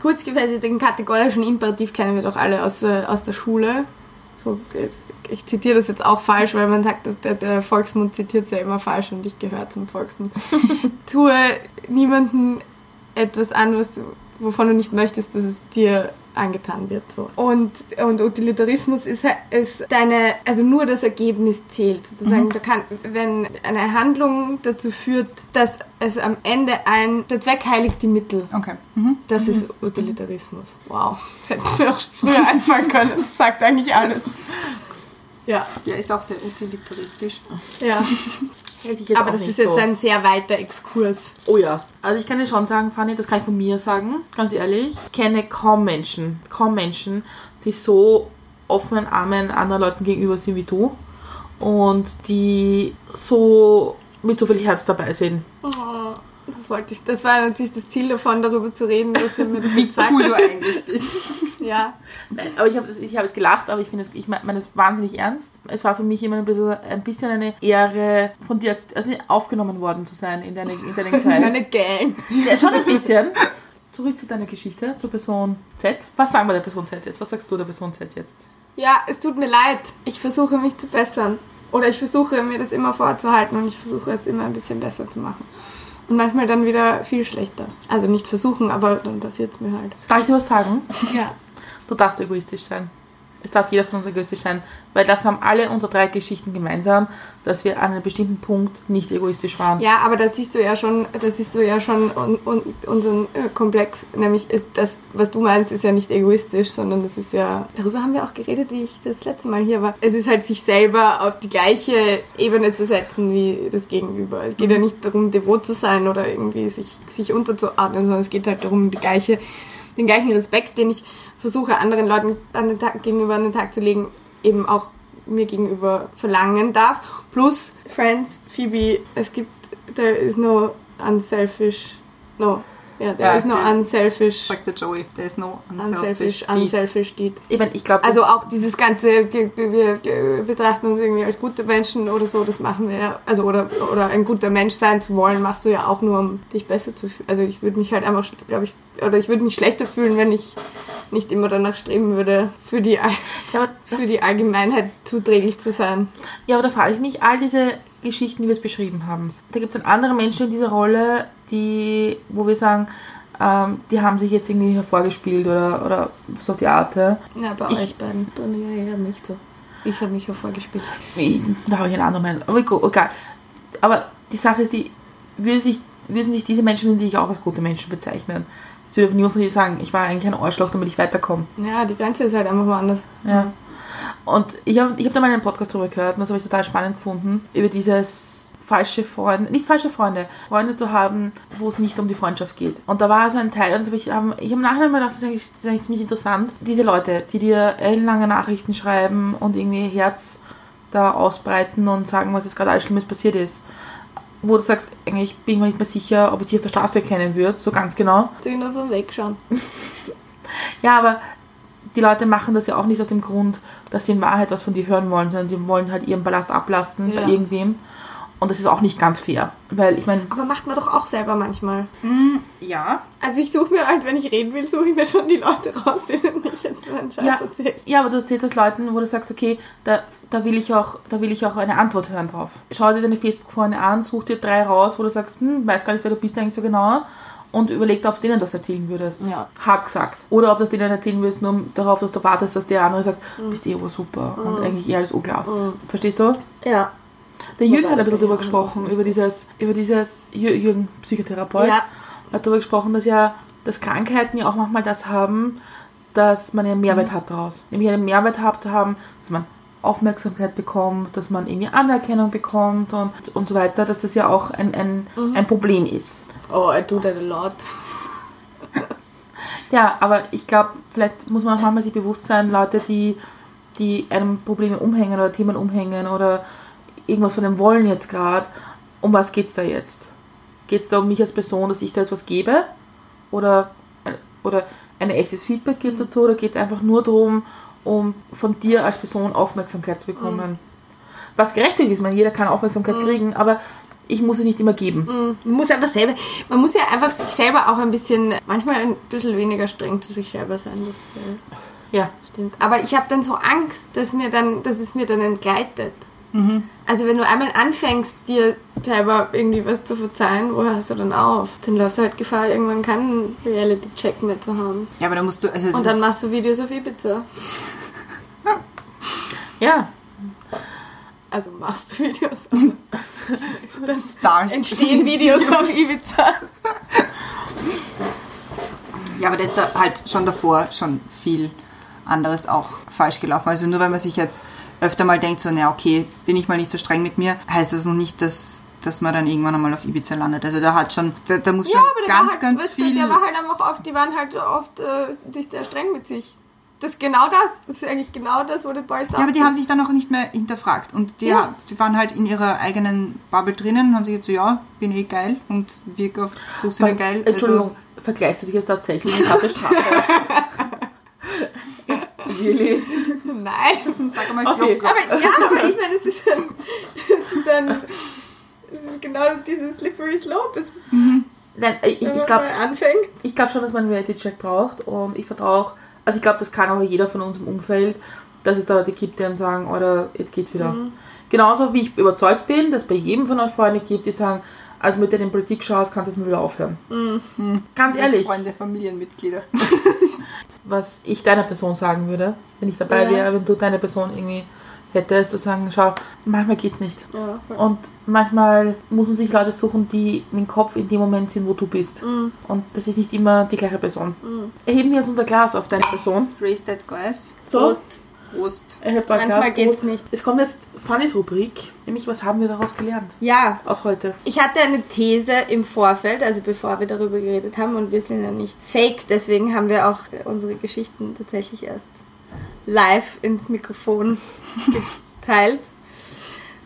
kurz gefasst, den kategorischen Imperativ kennen wir doch alle aus, der- aus der Schule. So, ich zitiere das jetzt auch falsch, weil man sagt, dass der, der Volksmund zitiert es ja immer falsch und ich gehöre zum Volksmund. Tue niemandem etwas an, was, wovon du nicht möchtest, dass es dir angetan wird. So. Und, und Utilitarismus ist, ist deine, also nur das Ergebnis zählt. Sozusagen, da kann, wenn eine Handlung dazu führt, dass es am Ende ein, der Zweck heiligt die Mittel. Okay. Mhm. Das ist Utilitarismus. Wow, das hätte mir auch früher einfallen können. Das sagt eigentlich alles. Ja, Ja, ist auch sehr utilitaristisch. ja. Hätte ich jetzt Aber das ist jetzt so. ein sehr weiter Exkurs. Oh ja. Also ich kann dir schon sagen, Fanny, das kann ich von mir sagen, ganz ehrlich. Ich kenne kaum Menschen, kaum Menschen, die so offenen Armen anderen Leuten gegenüber sind wie du und die so mit so viel Herz dabei sind. Oh, das wollte ich. Das war natürlich das Ziel davon, darüber zu reden, dass ihr mir das Wie sagt. cool du eigentlich bist. Ja. Nein, aber ich habe ich hab es gelacht, aber ich finde es, ich meine es wahnsinnig ernst. Es war für mich immer ein bisschen, ein bisschen eine Ehre, von dir also aufgenommen worden zu sein in deinen in deinen Kreis. Eine Gang. Ja, schon ein bisschen. Zurück zu deiner Geschichte, zur Person Z. Was sagen wir der Person Z jetzt? Was sagst du der Person Z jetzt? Ja, es tut mir leid. Ich versuche mich zu bessern. Oder ich versuche mir das immer vorzuhalten und ich versuche es immer ein bisschen besser zu machen. Und manchmal dann wieder viel schlechter. Also nicht versuchen, aber dann passiert es mir halt. Darf ich dir was sagen? Ja. Du darfst egoistisch sein. Es darf jeder von uns egoistisch sein, weil das haben alle unsere drei Geschichten gemeinsam, dass wir an einem bestimmten Punkt nicht egoistisch waren. Ja, aber da siehst du ja schon, da siehst du ja schon un, un, unseren äh, Komplex. Nämlich ist das, was du meinst, ist ja nicht egoistisch, sondern das ist ja. Darüber haben wir auch geredet, wie ich das letzte Mal hier war. Es ist halt sich selber auf die gleiche Ebene zu setzen wie das Gegenüber. Es geht ja nicht darum, devot zu sein oder irgendwie sich, sich unterzuordnen, sondern es geht halt darum, die gleiche, den gleichen Respekt, den ich versuche, anderen Leuten an den Tag, gegenüber an den Tag zu legen, eben auch mir gegenüber verlangen darf. Plus, Friends, Phoebe, es gibt, there is no unselfish, no, yeah, there Ja, is no der- unselfish, Sagt der Joey. There is no unselfish, unselfish deed. unselfish deed. Ich meine, ich glaube, Also auch dieses ganze, wir betrachten uns irgendwie als gute Menschen oder so, das machen wir ja, also oder, oder ein guter Mensch sein zu wollen, machst du ja auch nur, um dich besser zu fühlen. Also ich würde mich halt einfach, glaube ich, oder ich würde mich schlechter fühlen, wenn ich nicht immer danach streben würde, für die, ja, für die Allgemeinheit zuträglich zu sein. ja, aber da frage ich mich, all diese Geschichten, die wir jetzt beschrieben haben, da gibt es dann andere Menschen in dieser Rolle, die, wo wir sagen, ähm, die haben sich jetzt irgendwie hervorgespielt oder, oder so die Art. Ja. Bei Ich- euch beiden, bei mir eher nicht so. Ich habe mich hervorgespielt. Ich- Da habe ich eine andere Meinung. Aber egal. Aber die Sache ist, die, würde sich, würden sich diese Menschen würden sich auch als gute Menschen bezeichnen. Es würde niemand von dir sagen, ich war eigentlich ein Arschloch, damit ich weiterkomme. Ja, die Grenze ist halt einfach woanders. Ja. Und ich habe ich hab da mal einen Podcast drüber gehört und das habe ich total spannend gefunden, über dieses falsche Freunde, nicht falsche Freunde, Freunde zu haben, wo es nicht um die Freundschaft geht. Und da war so ein Teil, hab ich habe ich hab im Nachhinein mal gedacht, das ist, eigentlich, das ist eigentlich ziemlich interessant, diese Leute, die dir ellenlange Nachrichten schreiben und irgendwie ihr Herz da ausbreiten und sagen, was jetzt gerade alles Schlimmes passiert ist. Wo du sagst, eigentlich bin ich mir nicht mehr sicher, ob ich dich auf der Straße erkennen würde, so ganz genau. Soll nur vom Weg schauen. Ja, aber die Leute machen das ja auch nicht aus dem Grund, dass sie in Wahrheit was von dir hören wollen, sondern sie wollen halt ihren Ballast ablasten Ja. bei irgendwem. Und das ist auch nicht ganz fair. Weil ich meine, Aber macht man doch auch selber manchmal. Ja. Also ich suche mir halt, wenn ich reden will, suche ich mir schon die Leute raus, denen ich jetzt meinen Scheiß ja, erzähle. ja, aber du erzählst das Leuten, wo du sagst, okay, da, da, will ich auch, da will ich auch eine Antwort hören drauf. Schau dir deine Facebook-Freunde an, such dir drei raus, wo du sagst, hm, weiß gar nicht, wer du bist eigentlich so genau. Und überleg, ob du denen das erzählen würdest. Ja. Hart gesagt. Oder ob du es denen erzählen würdest, nur darauf, dass du wartest, dass der andere sagt, bist eh aber super. Und eigentlich eher als Uglas. Verstehst du? Ja. Der Jürgen hat ein bisschen ja, drüber gesprochen, über dieses, über dieses Jür- Jürgen, Psychotherapeut, Ja. hat darüber gesprochen, dass ja, dass Krankheiten ja auch manchmal das haben, dass man einen Mehrwert hat daraus. Nämlich einen Mehrwert hat zu haben, dass man Aufmerksamkeit bekommt, dass man irgendwie Anerkennung bekommt und, und so weiter, dass das ja auch ein, ein, ein Problem ist. Oh, I do that a lot. Ja, aber ich glaube, vielleicht muss man auch manchmal sich bewusst sein, Leute, die, die einem Probleme umhängen oder Themen umhängen oder irgendwas von dem wollen jetzt gerade, um was geht's da jetzt? Geht es da um mich als Person, dass ich da etwas gebe? Oder, oder ein echtes Feedback gibt dazu? Oder geht es einfach nur darum, um von dir als Person Aufmerksamkeit zu bekommen? Was gerechtigt ist, ich meine, jeder kann Aufmerksamkeit kriegen, aber ich muss sie nicht immer geben. Man muss einfach selber, man muss ja einfach sich selber auch ein bisschen, manchmal ein bisschen weniger streng zu sich selber sein. Das äh, Ja. stimmt. Aber ich habe dann so Angst, dass mir dann, dass es mir dann entgleitet. Also wenn du einmal anfängst, dir selber irgendwie was zu verzeihen, wo hörst du dann auf? Dann läufst du halt Gefahr, irgendwann keinen Reality-Check mehr zu haben. Ja, aber da musst du, also das Und dann machst du Videos auf Ibiza. Ja, Also machst du Videos. dann Stars. entstehen Videos auf Ibiza. Ja, aber da ist da halt schon davor schon viel anderes auch falsch gelaufen. Also nur weil man sich jetzt öfter mal denkt, so, na okay, bin ich mal nicht so streng mit mir, heißt das noch nicht, dass, dass man dann irgendwann einmal auf Ibiza landet. Also da hat schon, da, da muss Ja, schon aber der ganz, halt, ganz weißt du, viel... Der war halt einfach oft, die waren halt oft äh, nicht sehr streng mit sich. Das ist genau das. Das ist eigentlich genau das, wo der Ball ja, aber die haben sich dann auch nicht mehr hinterfragt. Und die, Ja. die waren halt in ihrer eigenen Bubble drinnen und haben sich jetzt so, ja, bin eh geil und wirke auf wir geil. Also, Entschuldigung, vergleichst du dich jetzt tatsächlich mit Karte Strafe? really? Nein. sag mal, Okay. Klopp. Aber ja, aber ich meine, es ist ein. Es ist ein. Es ist genau dieses Slippery Slope. Es ist, Nein, ich, ich glaube anfängt. ich glaub schon, dass man einen Reality-Check braucht und ich vertraue auch, also ich glaube, das kann auch jeder von uns im Umfeld, dass es da Leute gibt, die dann sagen, oder jetzt geht's wieder. Mhm. Genauso wie ich überzeugt bin, dass bei jedem von euch Freunde gibt, die sagen, also mit in Politik schaust, kannst du es mal wieder aufhören. Mhm. Ganz ehrlich, Freunde, Familienmitglieder. was ich deiner Person sagen würde, wenn ich dabei Ja. wäre, wenn du deine Person irgendwie hättest, zu sagen, schau, manchmal geht's nicht. Ja. Und manchmal muss man sich Leute suchen, die mit dem Kopf in dem Moment sind, wo du bist. Mhm. Und das ist nicht immer die gleiche Person. Erheben wir jetzt unser Glas auf deine Person. Raise that glass. So. Prost. Prost. Ein Manchmal geht's nicht. Es kommt jetzt Fannys Rubrik, nämlich was haben wir daraus gelernt? Ja, Aus heute. Ich hatte eine These im Vorfeld, also bevor wir darüber geredet haben, und wir sind ja nicht fake, deswegen haben wir auch unsere Geschichten tatsächlich erst live ins Mikrofon geteilt.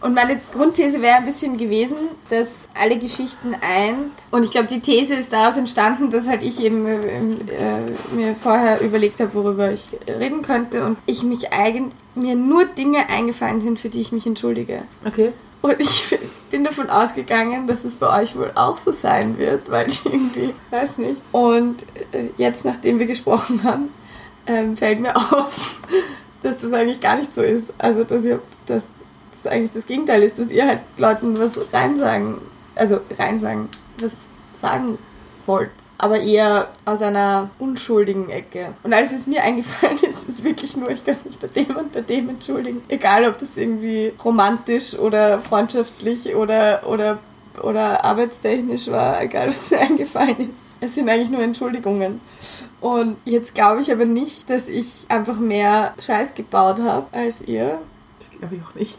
Und meine Grundthese wäre ein bisschen gewesen, dass alle Geschichten eint. Und ich glaube, die These ist daraus entstanden, dass halt ich eben äh, äh, mir vorher überlegt habe, worüber ich reden könnte. Und ich mich eigen, mir nur Dinge eingefallen sind, für die ich mich entschuldige. Okay. Und ich bin davon ausgegangen, dass es bei euch wohl auch so sein wird, weil ich irgendwie, weiß nicht. Und äh, jetzt, nachdem wir gesprochen haben, ähm, fällt mir auf, dass das eigentlich gar nicht so ist. Also, dass ihr, dass das eigentlich das Gegenteil ist, dass ihr halt Leuten was reinsagen, also reinsagen, was sagen wollt, aber eher aus einer unschuldigen Ecke. Und alles, was mir eingefallen ist, ist wirklich nur, ich kann mich bei dem und bei dem entschuldigen. Egal, ob das irgendwie romantisch oder freundschaftlich oder, oder, oder arbeitstechnisch war, egal, was mir eingefallen ist. Es sind eigentlich nur Entschuldigungen. Und jetzt glaube ich aber nicht, dass ich einfach mehr Scheiß gebaut habe als ihr. Glaube ich auch nicht.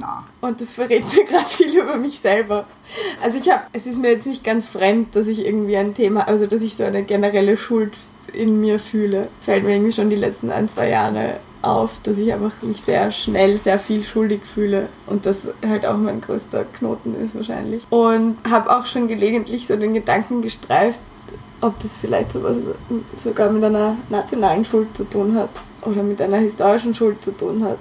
Na. Und das verrät mir gerade viel über mich selber. Also ich habe, es ist mir jetzt nicht ganz fremd, dass ich irgendwie ein Thema, also dass ich so eine generelle Schuld in mir fühle. Fällt mir irgendwie schon die letzten ein, zwei Jahre auf, dass ich einfach mich sehr schnell, sehr viel schuldig fühle und das halt auch mein größter Knoten ist wahrscheinlich. Und habe auch schon gelegentlich so den Gedanken gestreift, ob das vielleicht sowas sogar mit einer nationalen Schuld zu tun hat oder mit einer historischen Schuld zu tun hat.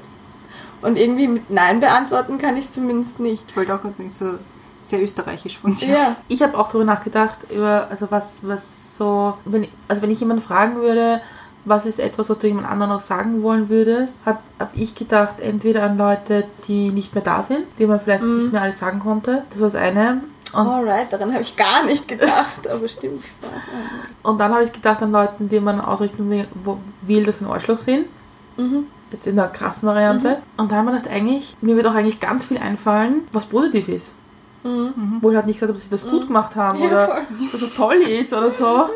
Und irgendwie mit Nein beantworten kann ich zumindest nicht. Ich wollte auch gerade sagen, so sehr österreichisch von dir. Ja. Ich habe auch darüber nachgedacht, über, also was, was so, wenn, ich- also wenn ich jemanden fragen würde, was ist etwas, was du jemand anderen noch sagen wollen würdest, habe hab ich gedacht, entweder an Leute, die nicht mehr da sind, die man vielleicht nicht mehr alles sagen konnte. Das war das eine. Und, Alright, daran habe ich gar nicht gedacht, aber stimmt, das war und dann habe ich gedacht an Leuten, die man ausrichten will, wo, will dass sie ein Arschloch sind. Jetzt in der krassen Variante. Und da haben wir gedacht, eigentlich, mir wird auch eigentlich ganz viel einfallen, was positiv ist. Wo ich halt nicht gesagt habe, dass sie das gut gemacht haben Ja, oder voll. dass es toll ist oder so.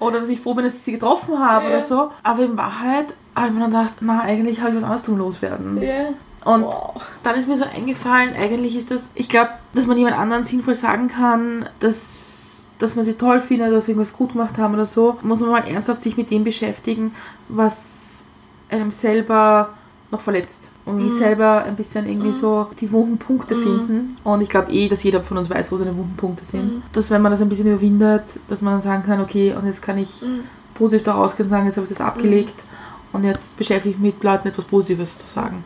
Oder dass ich froh bin, dass ich sie getroffen habe Ja. oder so. Aber in Wahrheit habe ich mir dann gedacht, na, eigentlich habe ich was anderes zum Loswerden. Ja. Und Wow. dann ist mir so eingefallen, eigentlich ist das, ich glaube, dass man jemand anderen sinnvoll sagen kann, dass, dass man sie toll findet oder dass sie irgendwas gut gemacht haben oder so, muss man mal ernsthaft sich mit dem beschäftigen, was einem selber noch verletzt. Und Mhm. selber ein bisschen irgendwie so die wunden Punkte finden. Und ich glaube eh, dass jeder von uns weiß, wo seine wunden Punkte sind. Mhm. Dass wenn man das ein bisschen überwindet, dass man dann sagen kann, okay, und jetzt kann ich Mhm. positiv da rausgehen und sagen, jetzt habe ich das abgelegt und jetzt beschäftige ich mich mit Leuten etwas Positives zu sagen.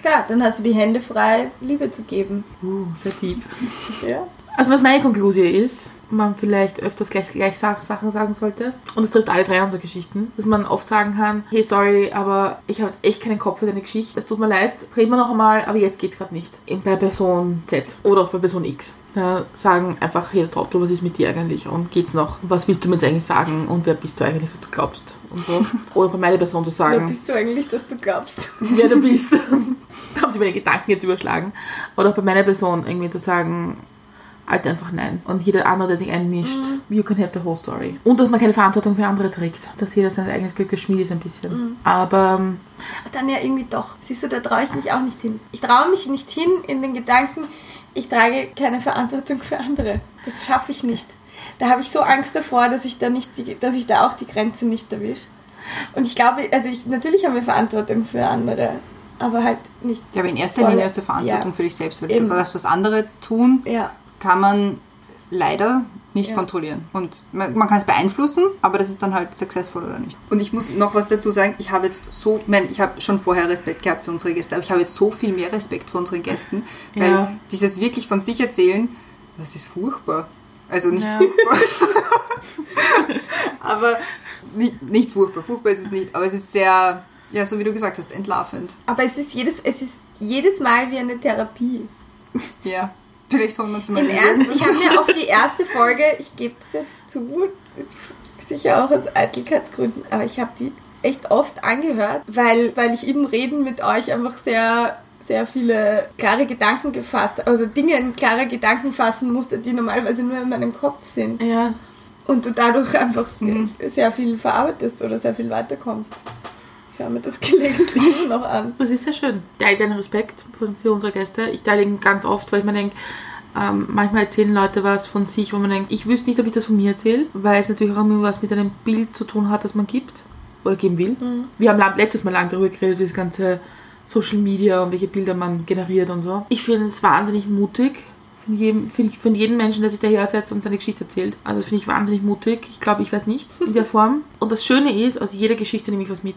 Klar, dann hast du die Hände frei, Liebe zu geben. Uh, sehr tief. Ja. Also was meine Konklusion ist, man vielleicht öfters gleich, gleich Sa- Sachen sagen sollte. Und es trifft alle drei unserer Geschichten. Dass man oft sagen kann, hey sorry, aber ich habe jetzt echt keinen Kopf für deine Geschichte. Es tut mir leid, reden wir noch einmal, aber jetzt geht's gerade nicht. Bei Person Z oder auch bei Person X. Ja, sagen einfach, hey Trottel, was ist mit dir eigentlich? Und geht's noch? Was willst du mir jetzt eigentlich sagen? Und wer bist du eigentlich, dass du glaubst? Und so. Oder bei meiner Person zu Wer sagen, bist du eigentlich, dass du glaubst? wer du bist. da haben sie meine Gedanken jetzt überschlagen. Oder auch bei meiner Person irgendwie zu sagen, halt einfach nein. Und jeder andere, der sich einmischt, you can have the whole story. Und dass man keine Verantwortung für andere trägt. Dass jeder sein eigenes Glückes Schmied ist ein bisschen. Aber ähm, Aber dann ja irgendwie doch. Siehst du, da traue ich mich auch nicht hin. Ich traue mich nicht hin in den Gedanken, ich trage keine Verantwortung für andere. Das schaffe ich nicht. Da habe ich so Angst davor, dass ich da nicht, die, dass ich da auch die Grenze nicht erwische. Und ich glaube, also ich, natürlich haben wir Verantwortung für andere, aber halt nicht. Ja, aber in erster Voll. Linie hast du Verantwortung Ja. für dich selbst, weil Eben. das, was andere tun, Ja, kann man leider nicht Ja. kontrollieren. Und man, man kann es beeinflussen, aber das ist dann halt successful oder nicht. Und ich muss noch was dazu sagen, ich habe jetzt so, ich, meine, ich habe schon vorher Respekt gehabt für unsere Gäste, aber ich habe jetzt so viel mehr Respekt vor unseren Gästen, weil Ja. dieses wirklich von sich erzählen, das ist furchtbar. Also nicht Ja. furchtbar. aber nicht, nicht furchtbar, furchtbar ist es nicht, aber es ist sehr, ja, so wie du gesagt hast, entlarvend. aber es ist jedes, es ist jedes Mal wie eine Therapie. Ja. Vielleicht holen wir uns mal Im Ernst, ich habe mir auch die erste Folge, ich gebe es jetzt zu, sicher auch aus Eitelkeitsgründen, aber ich habe die echt oft angehört, weil, weil ich im Reden mit euch einfach sehr, sehr viele klare Gedanken gefasst, also Dinge in klare Gedanken fassen musste, die normalerweise nur in meinem Kopf sind. ja, Und du dadurch einfach sehr viel verarbeitest oder sehr viel weiterkommst. Ich höre mir das gelegentlich immer noch an. das ist sehr schön. Ich teile deinen Respekt für, für unsere Gäste. Ich teile ihn ganz oft, weil ich mir denke, ähm, manchmal erzählen Leute was von sich, wo man denkt, ich wüsste nicht, ob ich das von mir erzähle, weil es natürlich auch irgendwas mit einem Bild zu tun hat, das man gibt oder geben will. Wir haben letztes Mal lang darüber geredet, das ganze Social Media und welche Bilder man generiert und so. Ich finde es wahnsinnig mutig von jedem, von jedem Menschen, der sich daher setzt und seine Geschichte erzählt. Also das finde ich wahnsinnig mutig. Ich glaube, ich weiß nicht in der Form. Und das Schöne ist, aus jeder Geschichte nehme ich was mit.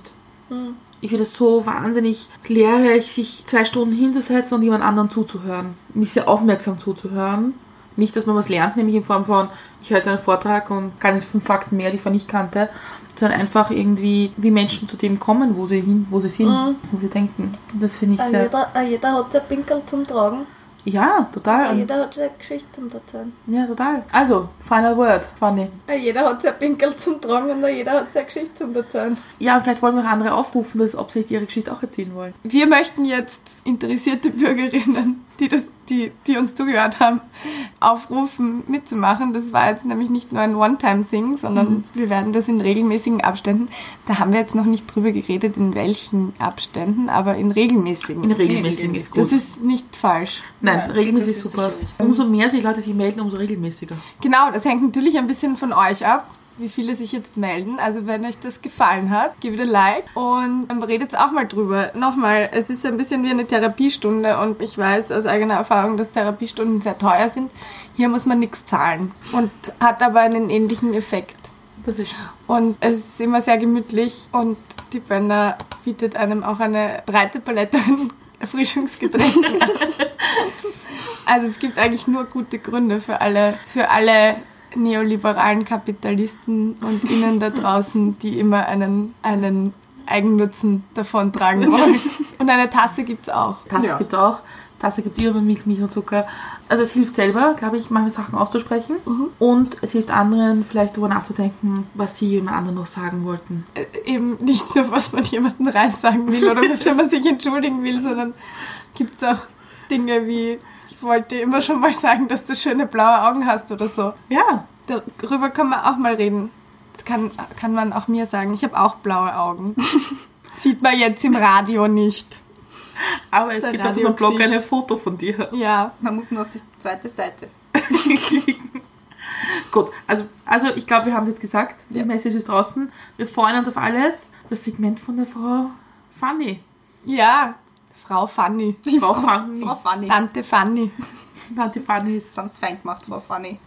Ich finde es so wahnsinnig lehrreich, sich zwei Stunden hinzusetzen und jemand anderen zuzuhören. Mich sehr aufmerksam zuzuhören. Nicht, dass man was lernt, nämlich in Form von, ich höre jetzt einen Vortrag und kann jetzt fünf Fakten mehr, die ich nicht kannte, sondern einfach irgendwie, wie Menschen zu dem kommen, wo sie hin, wo sie sind, wo sie denken. Das finde ich sehr. Jeder, äh, jeder hat sein Pinkel zum Tragen. Ja, total. Und, Jeder hat seine Geschichte zum Erzählen. ja, total. Also, final word, Fanny. Äh, Jeder hat sein Pinkel zum Tragen und jeder hat seine Geschichte zum Erzählen. Ja, und vielleicht wollen wir auch andere aufrufen, dass, ob sie ihre Geschichte auch erzählen wollen. Wir möchten jetzt interessierte Bürgerinnen, die, das, die, die uns zugehört haben, aufrufen, mitzumachen. Das war jetzt nämlich nicht nur ein One-Time-Thing, sondern wir werden das in regelmäßigen Abständen. Da haben wir jetzt noch nicht drüber geredet, in welchen Abständen, aber in regelmäßigen. In regelmäßigen ist gut. das ist nicht falsch. Nein, Ja, regelmäßig ist super. Umso mehr sich Leute sich melden, umso regelmäßiger. Genau, das hängt natürlich ein bisschen von euch ab, wie viele sich jetzt melden. Also wenn euch das gefallen hat, gebt ein Like und ähm, redet auch mal drüber. Nochmal, es ist ein bisschen wie eine Therapiestunde und ich weiß aus eigener Erfahrung, dass Therapiestunden sehr teuer sind. Hier muss man nichts zahlen und hat aber einen ähnlichen Effekt. Und es ist immer sehr gemütlich und die Bänder bietet einem auch eine breite Palette an Erfrischungsgetränken. also es gibt eigentlich nur gute Gründe für alle, für alle neoliberalen Kapitalisten und Ihnen da draußen, die immer einen, einen Eigennutzen davon tragen wollen. Und eine Tasse gibt's auch. Tasse Ja. gibt es auch. Tasse gibt es immer Milch, Milch und Zucker. Also es hilft selber, glaube ich, manche Sachen auszusprechen. Und es hilft anderen, vielleicht darüber nachzudenken, was sie jemand anderen noch sagen wollten. Äh, Eben nicht nur, was man jemandem reinsagen will oder wofür man sich entschuldigen will, sondern gibt's auch Dinge wie, wollte immer schon mal sagen, dass du schöne blaue Augen hast oder so. Ja, Darüber kann man auch mal reden. Das kann, kann man auch mir sagen. Ich habe auch blaue Augen. Sieht man jetzt im Radio nicht. aber es Der gibt auf unserem Blog ein Foto von dir. Ja, Man muss nur auf die zweite Seite. Gut, also, also ich glaube, wir haben es jetzt gesagt. Die Ja. Message ist draußen. Wir freuen uns auf alles. Das Segment von der Frau Fanny. ja. Frau Fanny. Die Frau, Fanny. Frau Fanny. Tante Fanny. Tante Fanny ist. Haben es fein gemacht, Frau Fanny.